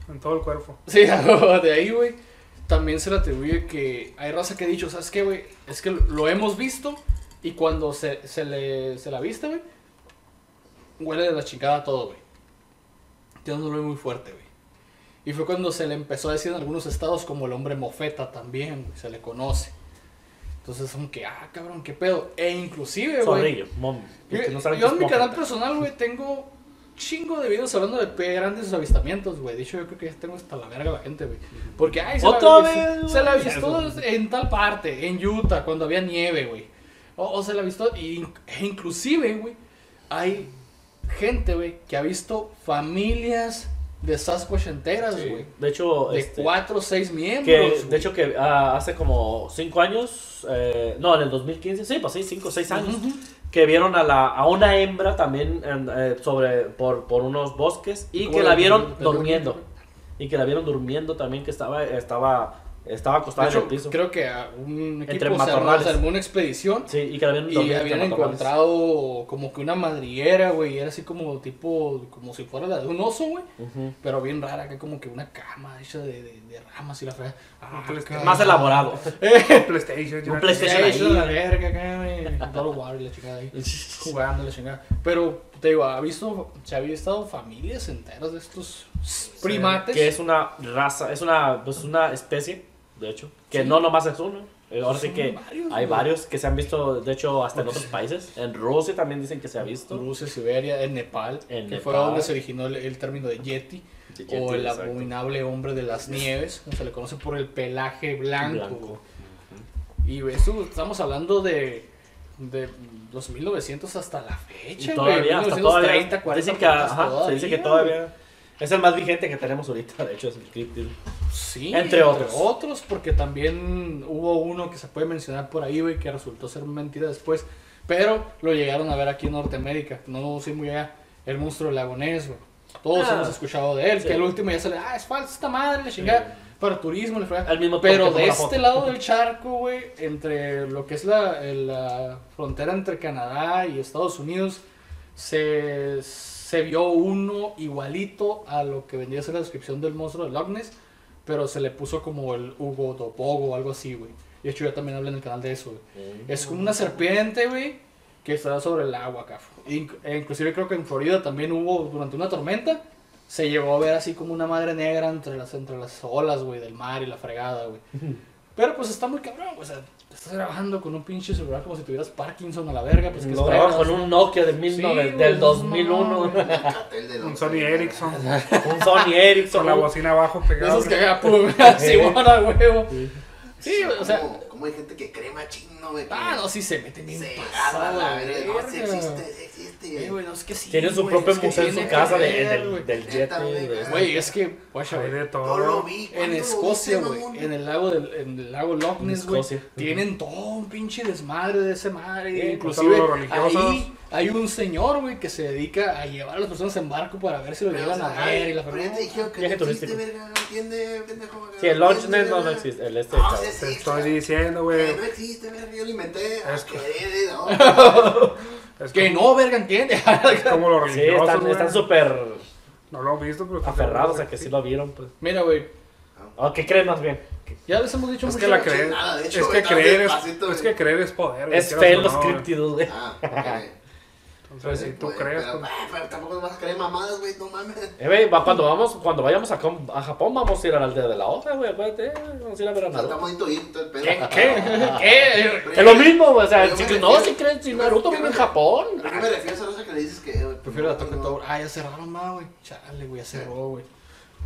En todo el cuerpo. Sí, de ahí, güey. También se le atribuye que hay raza que ha dicho, ¿sabes qué, güey? Es que lo hemos visto y cuando se, se le se la viste, güey, huele de la chingada todo, güey. Tiene un olor muy fuerte, güey. Y fue cuando se le empezó a decir en algunos estados como el hombre mofeta también, güey, se le conoce. Entonces, como que, ah, cabrón, qué pedo. E inclusive, güey. Sonrillo, mom. Yo, no yo en mi canal personal, güey, tengo chingo de videos hablando de grandes avistamientos, güey. De hecho, yo creo que ya tengo hasta la verga la gente, güey. Porque, ay, se ¿Otra la, vez, se, se la güey? avistó en tal parte, en Utah, cuando había nieve, güey. O, o se la avistó, y, e inclusive, güey, hay gente, güey, que ha visto familias de Sasquatch enteras, Sí. güey. De hecho, De este, cuatro o seis miembros. que, de hecho que ah, hace como 5 años, eh, no, en el 2015, sí, pues sí, 5 o 6 años, que vieron a, la, a una hembra también en, eh, sobre, por, por unos bosques y ¿Cómo que la- vieron durmiendo. Y que la vieron durmiendo también, que estaba, estaba, estaba acostada en hecho, el piso. creo que a un Entre equipo se armó, se armó una expedición Sí, y que la vieron Y habían entre encontrado como que una madriguera, güey. Era así como tipo, como si fuera la de un oso, güey. Ujú. Pero bien rara, que como que una cama hecha de, de, de ramas y la fea. Ah. Más elaborado. PlayStation. ya- Un PlayStation. Sí, la verga acá, güey. War y la chingada ahí. Jugando la chingada. Pero, te digo, ha visto, se había estado familias enteras de estos primates. que es una raza, es una, pues una especie, de hecho, que Sí. no nomás es uno. Eh, Ahora sí que varios, hay güey. varios que se han visto, de hecho, hasta en otros países. En Rusia también dicen que se ha visto. Rusia, Siberia, en Nepal, En que fue Nepal. donde se originó el, el término de Yeti, De Yeti, o el exacto. abominable hombre de las nieves, se le conoce por el pelaje blanco. Blanco. Y esto estamos hablando de, de los 1900 hasta la Y fecha, güey. todavía, hasta 1930, todavía, 40, dicen que, 40, ajá, se dice que todavía es el más vigente que tenemos ahorita, de hecho, es el Cryptid. Sí, Entre otros. otros, porque también hubo uno que se puede mencionar por ahí, güey, que resultó ser mentira después. Pero lo llegaron a ver aquí en Norteamérica. No sé muy allá. El monstruo del lago Ness, güey. Todos Ah, hemos escuchado de él. sí. Que el último ya sale, ah, es falso esta madre, la chingada. Para turismo, le fue. Al mismo Pero de este lado del charco, güey, entre lo que es la, el- la frontera entre Canadá y Estados Unidos, se, se vio uno igualito a lo que vendría a ser la descripción del monstruo de Loch Ness, pero se le puso como el Hugo Topogo o algo así, güey. De hecho, yo también hablé en el canal de eso, güey. Es como una serpiente, güey, que está sobre el agua acá. Inc- e inclusive creo que en Florida también hubo, durante una tormenta, se llegó a ver así como una madre negra entre las, entre las olas, güey, del mar y la fregada, güey. Pero pues está muy cabrón, güey, o sea, estás grabando con un pinche celular como si tuvieras Parkinson a la verga, pues que grababa esperas? con un Nokia de Sí, 19 güey, del no, 2001. no, Un Sony Ericsson. un Sony Ericsson. Con la bocina abajo pegada. esos que haga pum, así, a huevo. Sí, o sea, ¿Cómo, cómo hay gente que cree güey? ah, no, sí se meten bien pasado, la verga. No, sí existe, sí existe. Eh, güey, no, es que sí, Tiene su güey, propio es que museo en su casa que de, ver, del, del Yeti. güey. es que, guacha, güey, de todo. lo vi. En ¿cuándo lo Escocia, güey, en el lago del en el lago Loch Ness, güey, tienen todo un pinche desmadre de ese madre, Sí, inclusive ahí hay un señor, güey, que se dedica a llevar a las personas en barco para ver si lo o a ver y la Viaje turístico. pendejo. Sí, el Launch Net no, existe. El este. No, cabrón. sí Te estoy diciendo, güey. no existe, verga, yo lo inventé. Es Es que- no. Es Que como- no, verga, entiende. Es como los Sí, religiosos, están súper No lo han visto, pero... aferrados a que sí lo vieron. Pues. Mira, güey, ¿O qué creen más bien? ya les hemos dicho Es mucho. que la nada, hecho, es que creer es, pasito, es güey. que creer es poder. Es fe en los no, güey. críptidos, güey. Ah, ok. Entonces, si tú crees, pero, pues, pero tampoco vas a creer mamadas, güey, no mames. Eh, güey, va- cuando, vamos, cuando vayamos a, a Japón, vamos a ir a la aldea de la hoja, güey. Acuérdate, eh, vamos a ir a ver a Naruto. bonito ir todo el pedo. ¿Qué? ¿Qué? ¿Qué? Es lo mismo, güey. O sea, si, me no, refiero- si crees, si Naruto vive en Japón. ¿A qué me refiero a esa cosa que le dices que, güey? Prefiero la Tokyo no. Tower. Ah, ya cerraron más, güey. Chale, güey, ya cerró, güey.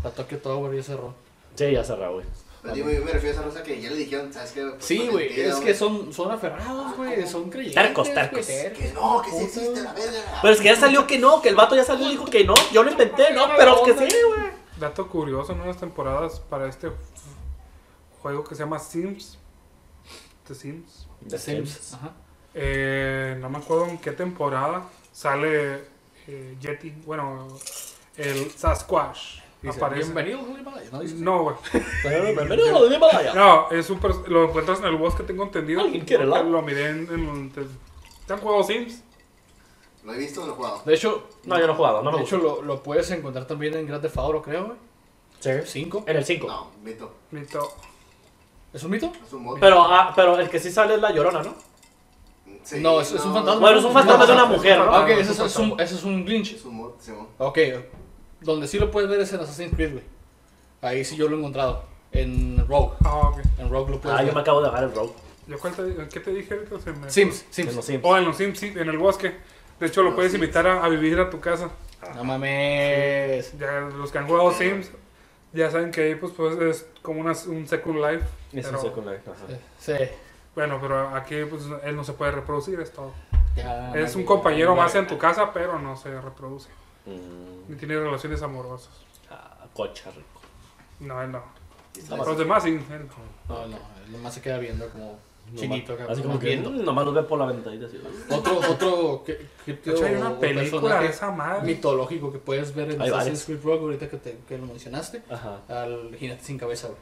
La Tokyo Tower ya cerró. Sí, ya cerrado, güey. Pero digo, yo me refiero a esa cosa que ya le dijeron, ¿sabes qué? Pues, Sí, güey, es que son, son aferrados, güey, son creyentes. Tercos, güey, tercos. Que no, que sí existe la verga. Pero es que ya salió que no, que el vato ya salió y dijo que no. Yo lo inventé, no, pero es que sí, güey. dato curioso, en unas temporadas para este juego que se llama Sims. The Sims. The Sims. Ajá. Eh, no me acuerdo en qué temporada sale eh, Yeti, bueno, el Sasquatch. Dice, aparece. Bienvenido, Julio Himalaya, ¿no? Dice, No, güey. Bienvenido a los de Himalaya. No, es un lo encuentras en el bosque, tengo entendido. ¿Alguien quiere helado? Lo miré en... en te, ¿te han jugado Sims? Lo he visto, no lo he jugado. De hecho, No, yo no he jugado, no me de gusta. hecho lo, lo puedes encontrar también en Grand Theft Auto, creo, güey. Sí. 5. En el 5. No, mito. Mito. ¿Es un mito? Es un mod. Pero, ah, pero el que sí sale es la llorona, ¿no? Sí, No, es- es un fantasma. Bueno, es un fantasma de una mujer, ¿no? Ah, ok, no, ese es es un, ese es un glitch. Es un mod, sí, mod. Ok, donde sí lo puedes ver es en Assassin's Creed, güey. Ahí sí yo lo he encontrado. En Rogue. Ah, ok. En Rogue lo puedes Ah, yo me acabo de bajar el rogue. ¿Yo cuál te- ¿Qué te dije ahorita? Se me- Sims, En los Sims. Sims. Oh, en los Sims, sí, en el bosque. De hecho, lo Los puedes Sims. invitar a, a vivir a tu casa. No mames. Ya los que han jugado Sims ya saben que ahí pues, pues es como una, un Second Life. Es pero- un secundario. ajá. Sí. Bueno, pero aquí pues él no se puede reproducir, es todo. Ya, es un compañero más en tu casa, pero no se reproduce. Mm, Ni tiene relaciones amorosas. ah, cocha rico. No, él no. Los demás sí. él no. No, no, él nomás se queda viendo como nomás- chinito. acá, Así como que viendo. mm, nomás lo ve por la ventanita así. Otro, otro que, De hecho, hay una película de esa madre. mitológico que puedes ver en Hay Assassin's Creed Rogue ahorita que, te, que lo mencionaste. Ajá. Al jinete sin cabeza, güey.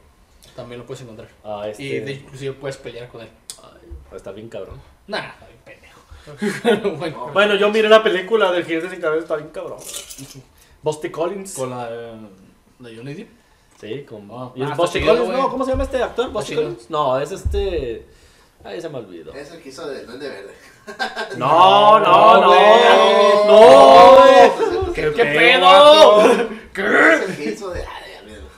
También lo puedes encontrar. Ah, este. Y de, inclusive puedes pelear con él. Ay, estar bien cabrón. Nah, está bien pendejo. bueno, Bueno, yo miré la película del jinete sin cabeza, está bien cabrón. Busty Collins. con la eh, de Johnny Depp. Sí, con. Ah, ¿Y ah, Busty Collins? No, ¿cómo se llama este actor? ¿Busty. Collins? No, es este. Ay, se me olvidó. Es el que hizo de Duende Verde. No, no, no. güey. No, güey. ¿Qué, ¿Qué pedo, pedo? Es el que hizo de.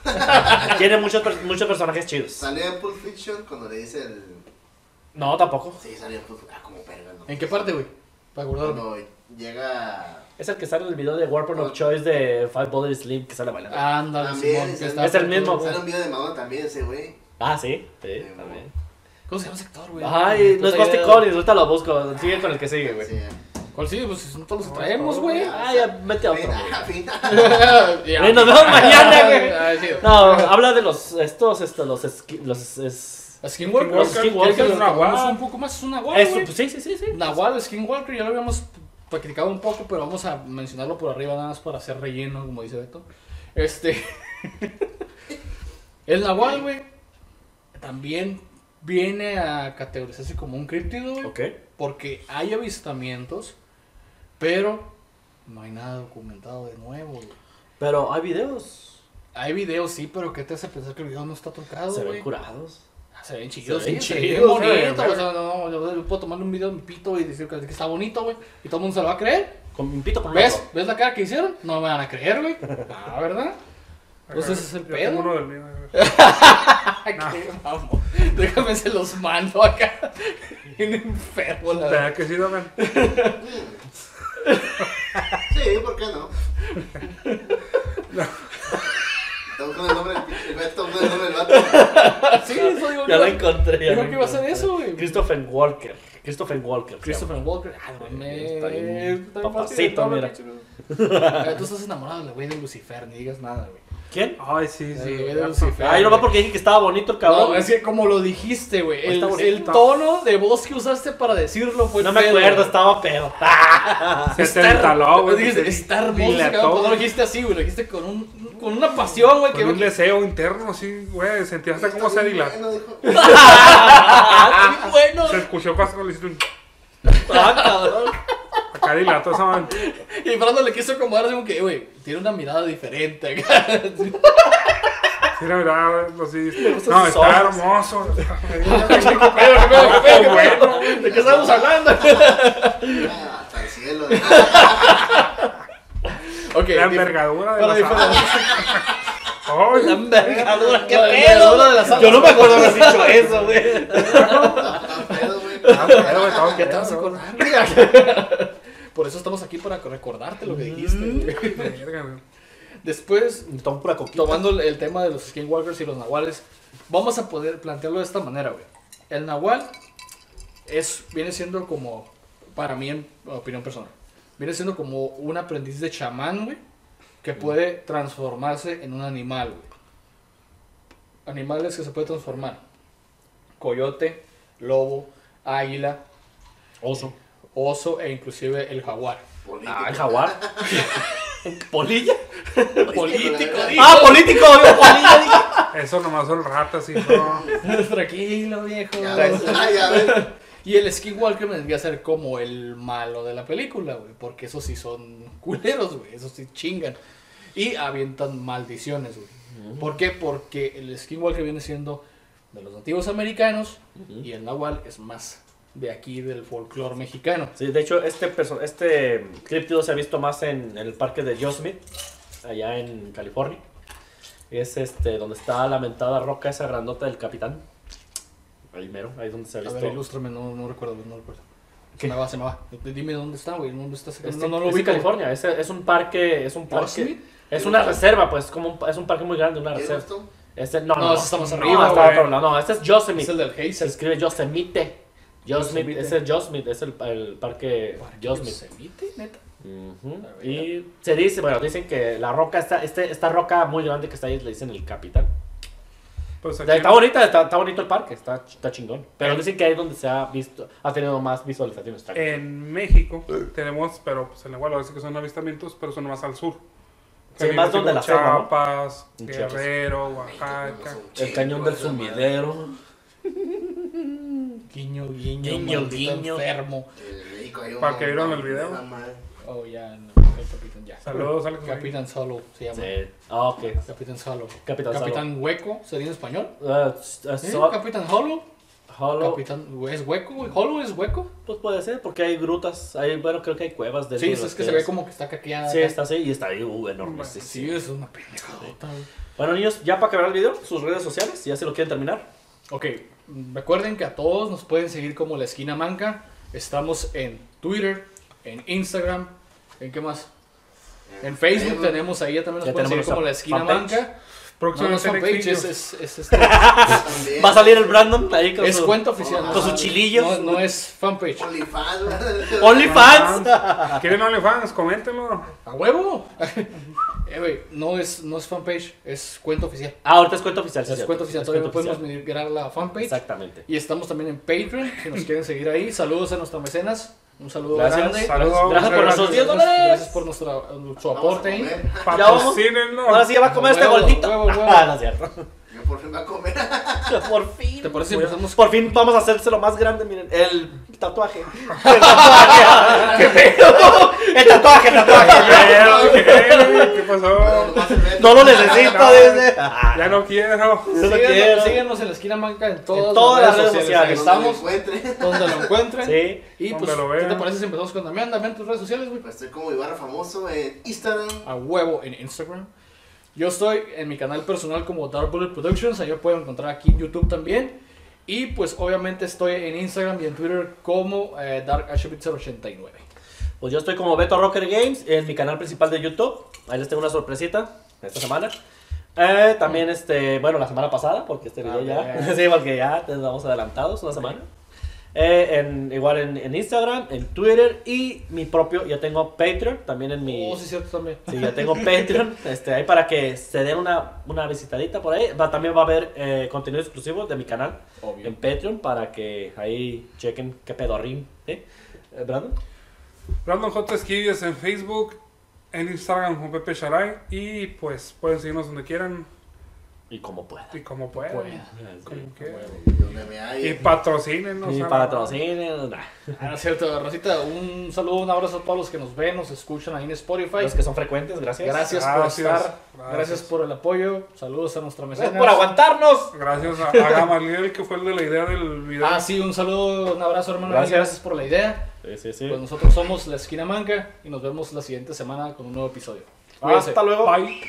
Ah. Tiene muchos, muchos personajes chidos. Salió en Pulp Fiction cuando le dice el. No, tampoco. Sí, salió Ah, como perga, ¿no? ¿En qué parte, güey? Para acordarme. Cuando llega. Es el que sale en el video de Weapon of Choice de Five Body Slim que sale bailando. Ándale, También, Simón. es que el- está es el mismo, güey. Sale un video de Madonna también ese güey. Ah, sí, sí, también. ¿Cómo se llama ese actor, güey? Ay, no es idea. Collins, ahorita lo busco. Sigue con el que sigue, güey. Sí, ¿Cuál sí? Pues son todos los que traemos, güey. Ah, ya, mete a otro, nos vemos mañana, güey. Ah. No, habla de los, estos, estos, los, esqui- los, es... Skinwalker. Skinwalker, es nahual. un poco más. Es un nahual, Eso, pues, sí, sí, sí, sí. Nahual, Skinwalker, ya lo habíamos practicado un poco, pero vamos a mencionarlo por arriba nada más para hacer relleno, como dice Beto. Este. el Nahual, güey, también viene a categorizarse como un críptido. Ok. Porque hay avistamientos, pero no hay nada documentado de nuevo, güey. Pero hay videos. Hay videos, sí, pero ¿qué te hace pensar que el video no está trucado, Se ven curados. Se ven chidos, Se ven sí, se chidos, ven güey, bonitos. güey. O sea, no, yo, yo puedo tomarle un video de mi pito y decir que, que está bonito, güey. Y todo el mundo se lo va a creer. Con pito con ¿Ves? ¿Ves la cara que hicieron? No me van a creer, güey. Ah, ¿verdad? Pues ese es el Yo pedo. tengo uno del mío. Qué mamón. Déjame se los mando acá. Bien enfermo, la verdad. ¿Verdad que sí, Dogan? Sí, ¿por qué no? Está buscando el nombre del pinche- el Beto, está buscando el nombre del vato. Sí, eso digo Ya lo encontré. Dijo que iba a ser eso, güey. Christopher Walker. Christopher Walker. Christopher. Walker. Ah. Está bien Está bien papacito, mira. Eh, Tú estás enamorado de la güey de Lucifer, ni digas nada, güey. ¿Quién? Ay, sí, Sí, güey, ya, de Lucifer. Ay, nomás porque dije que estaba bonito el cabrón. No, es que como lo dijiste, güey. El, bonito. el tono de voz que usaste para decirlo fue No me pedo, acuerdo, güey. estaba pedo. Se te güey. Dijiste, está hermoso, pero no lo güey. dijiste así, güey. Lo dijiste con, un, con una pasión, güey. Con Que un deseo interno, así, güey. Sentí hasta cómo se dilató. Bueno, dijo. ¡Ah, qué bueno! Se escuchó casi le hiciste un... Ah, cabrón. Acá dilató esa madre. Y Fernando le quiso acomodar así como que, güey, tiene una mirada diferente acá. Sí, la verdad, así. gustan No, está hermoso. ¿De qué estamos hablando? Ah, Hasta el cielo. La envergadura de La ¡Ay! envergadura, qué La pedo. Yo no me acuerdo haber dicho eso, güey. Ah, ¿Qué te vas a pedo, acordar? Por eso estamos aquí para recordarte lo que dijiste. güey. Después, tomando el- el tema de los skinwalkers y los nahuales, vamos a poder plantearlo de esta manera, güey. El nahual es, viene siendo como, para mí, en opinión personal, viene siendo como un aprendiz de chamán, güey, que puede transformarse en un animal, güey. Animales que se puede transformar. Coyote, lobo, águila, Oso. oso e inclusive el jaguar. Ah, el jaguar. ¿Polilla? Político, Ah, político, yo polilla. dije. Eso nomás son ratas y no. Tranquilo, viejo. Ya ves, ya ves. Y el Skinwalker vendría a ser como el malo de la película, güey. Porque esos sí son culeros, güey. Esos sí chingan. Y avientan maldiciones, güey. ¿Por qué? Porque el Skinwalker viene siendo de los nativos americanos y el Nahual es más de aquí del folclore mexicano. Sí, de hecho, este, este críptido se ha visto más en, en el parque de Yosemite, allá en California. Es este, donde está la mentada roca esa grandota del capitán. Ahí mero, ahí es donde se ha A visto. ver, ilústrame, no, no recuerdo, no recuerdo. Se ¿Qué? me va, se me va. Dime dónde está, güey. ¿Dónde está? Este, no, no lo es ubico. California, es, es un parque, es un parque, ¿Yosemite? es una reserva, pues, como un, es un parque muy grande, una ¿Qué reserva. gustó? Este, no, No, no, ese estamos no, arriba, está güey. otro lado. no, este es Es Yosemite. el del Se Hazel. escribe Yosemite. Yosemite, es el Yosemite, es el, el parque Yosemite. ¿Yosemite, neta? A ver. Y se dice, bueno, dicen que la roca, esta, este, esta roca muy grande que está ahí, le dicen el capitán. Pues aquí, Está bonita, está, está bonito el parque, está, está chingón. Pero Eh. dicen que ahí es donde se ha visto, ha tenido más visualizaciones. En México tenemos, pero pues en igual, ahora sí que son avistamientos, pero son más al sur. Sí, más donde la selva, ¿no? Chiapas. Guerrero, Oaxaca. el cañón del sumidero. Guiño, guiño, Guiño, enfermo. Para que vieron el video. Oh, ya, no, el Capitán, ya. Saludos, Alex. Capitán Solo se llama. Sí. Ah, ok. Capitán Solo. Capitán Solo. Capitán Hueco, ¿sería en español? Uh, s- so- Capitán Hollow. Hollow, Capitán, ¿es hueco? ¿Hollow es hueco? pues puede ser, porque hay grutas, hay, bueno, creo que hay cuevas de Sí, es que se ve como que está caqueada. Sí, está así y está ahí, uh, enorme. sí, sí. Sí, es una pendejadota, güey. Bueno, niños, ya para acabar el video, sus redes sociales, ya si lo quieren terminar. Ok, recuerden que a todos nos pueden seguir como La Esquina Manca. Estamos en Twitter, en Instagram, ¿en qué más? En Facebook tenemos ahí, ya también nos pueden seguir como La Esquina fanpage. Manca. No, no es Próximamente fanpage, es, es, es, este-. Va a salir el Brandon ahí con es su... cuenta oficial. Con sus chilillos. No, no es fanpage. OnlyFans. OnlyFans. ¿Quieren OnlyFans? Coméntenlo. ¡A huevo! eh, no es, no es fanpage, es cuenta oficial. Ah, ahorita es cuenta oficial. sí, Es cierto. cuenta oficial, Es todavía no cuenta podemos oficial. migrar la fanpage. Exactamente. Y estamos también en Patreon, si nos quieren seguir ahí. Saludos a nuestros mecenas. Un saludo Gracias. grande. Saludos. Gracias por nuestros 10 Gracias, dólares. gracias por Vamos a aporte. Ahora sí ya va a comer este gordito. huevo, huevo. Ah, no es cierto. Yo por fin voy a comer. Por fin. Por fin vamos a hacérselo más grande, miren. El tatuaje. El tatuaje. ¿Qué pedo? El tatuaje, el tatuaje. ¿Qué, pasó? No lo necesito, dice. Ya no quiero. Lo Síguenos, en la esquina manca en todas, En todas las redes sociales. Estamos. donde lo encuentren. Sí. Y pues, lo ¿qué te parece si empezamos con Damián? Damián, tus redes sociales, güey. Pues estoy como Ibarra famoso en Instagram. A huevo en Instagram. Yo estoy en mi canal personal como Dark Bullet Productions. Ahí me pueden encontrar aquí en YouTube también. Y pues obviamente estoy en Instagram y en Twitter como eh, DarkHBit089. Pues yo estoy como Beto Rocker Games en mi canal principal de YouTube. Ahí les tengo una sorpresita esta semana. Eh, también, este, bueno, la semana pasada, porque este video Ah, ya. bien. sí, porque ya estamos adelantados una semana. Eh, en, igual en, en Instagram, en Twitter y mi propio, ya tengo Patreon también en mi. Oh, sí, cierto también. Sí, ya tengo Patreon, este, ahí para que se den una, una visitadita por ahí. Va, también va a haber eh, contenido exclusivo de mi canal Obvio. en Patreon para que ahí chequen qué pedorrín. ¿eh? Eh, ¿Brandon? Brandon J. Esquivias en Facebook, en Instagram con Pepe Sharay. Y pues pueden seguirnos donde quieran Y como pueda. y como puedan. Como quieran. Y patrocínenos. Y patrocinen. Ah, no es cierto, Rosita, un saludo, un abrazo a todos los que nos ven, nos escuchan ahí en Spotify. los que son frecuentes, gracias. Gracias, por Gracias, estar, gracias. gracias por el apoyo, saludos a nuestra mecenas. Gracias por aguantarnos. Gracias a, a Gamaliel, que fue el de la idea del video. Ah, sí, un saludo, un abrazo, hermano. Gracias. Gracias por la idea. Sí, sí, sí. Pues nosotros somos La Esquina Manca y nos vemos la siguiente semana con un nuevo episodio. Cuídense. Hasta luego. Bye.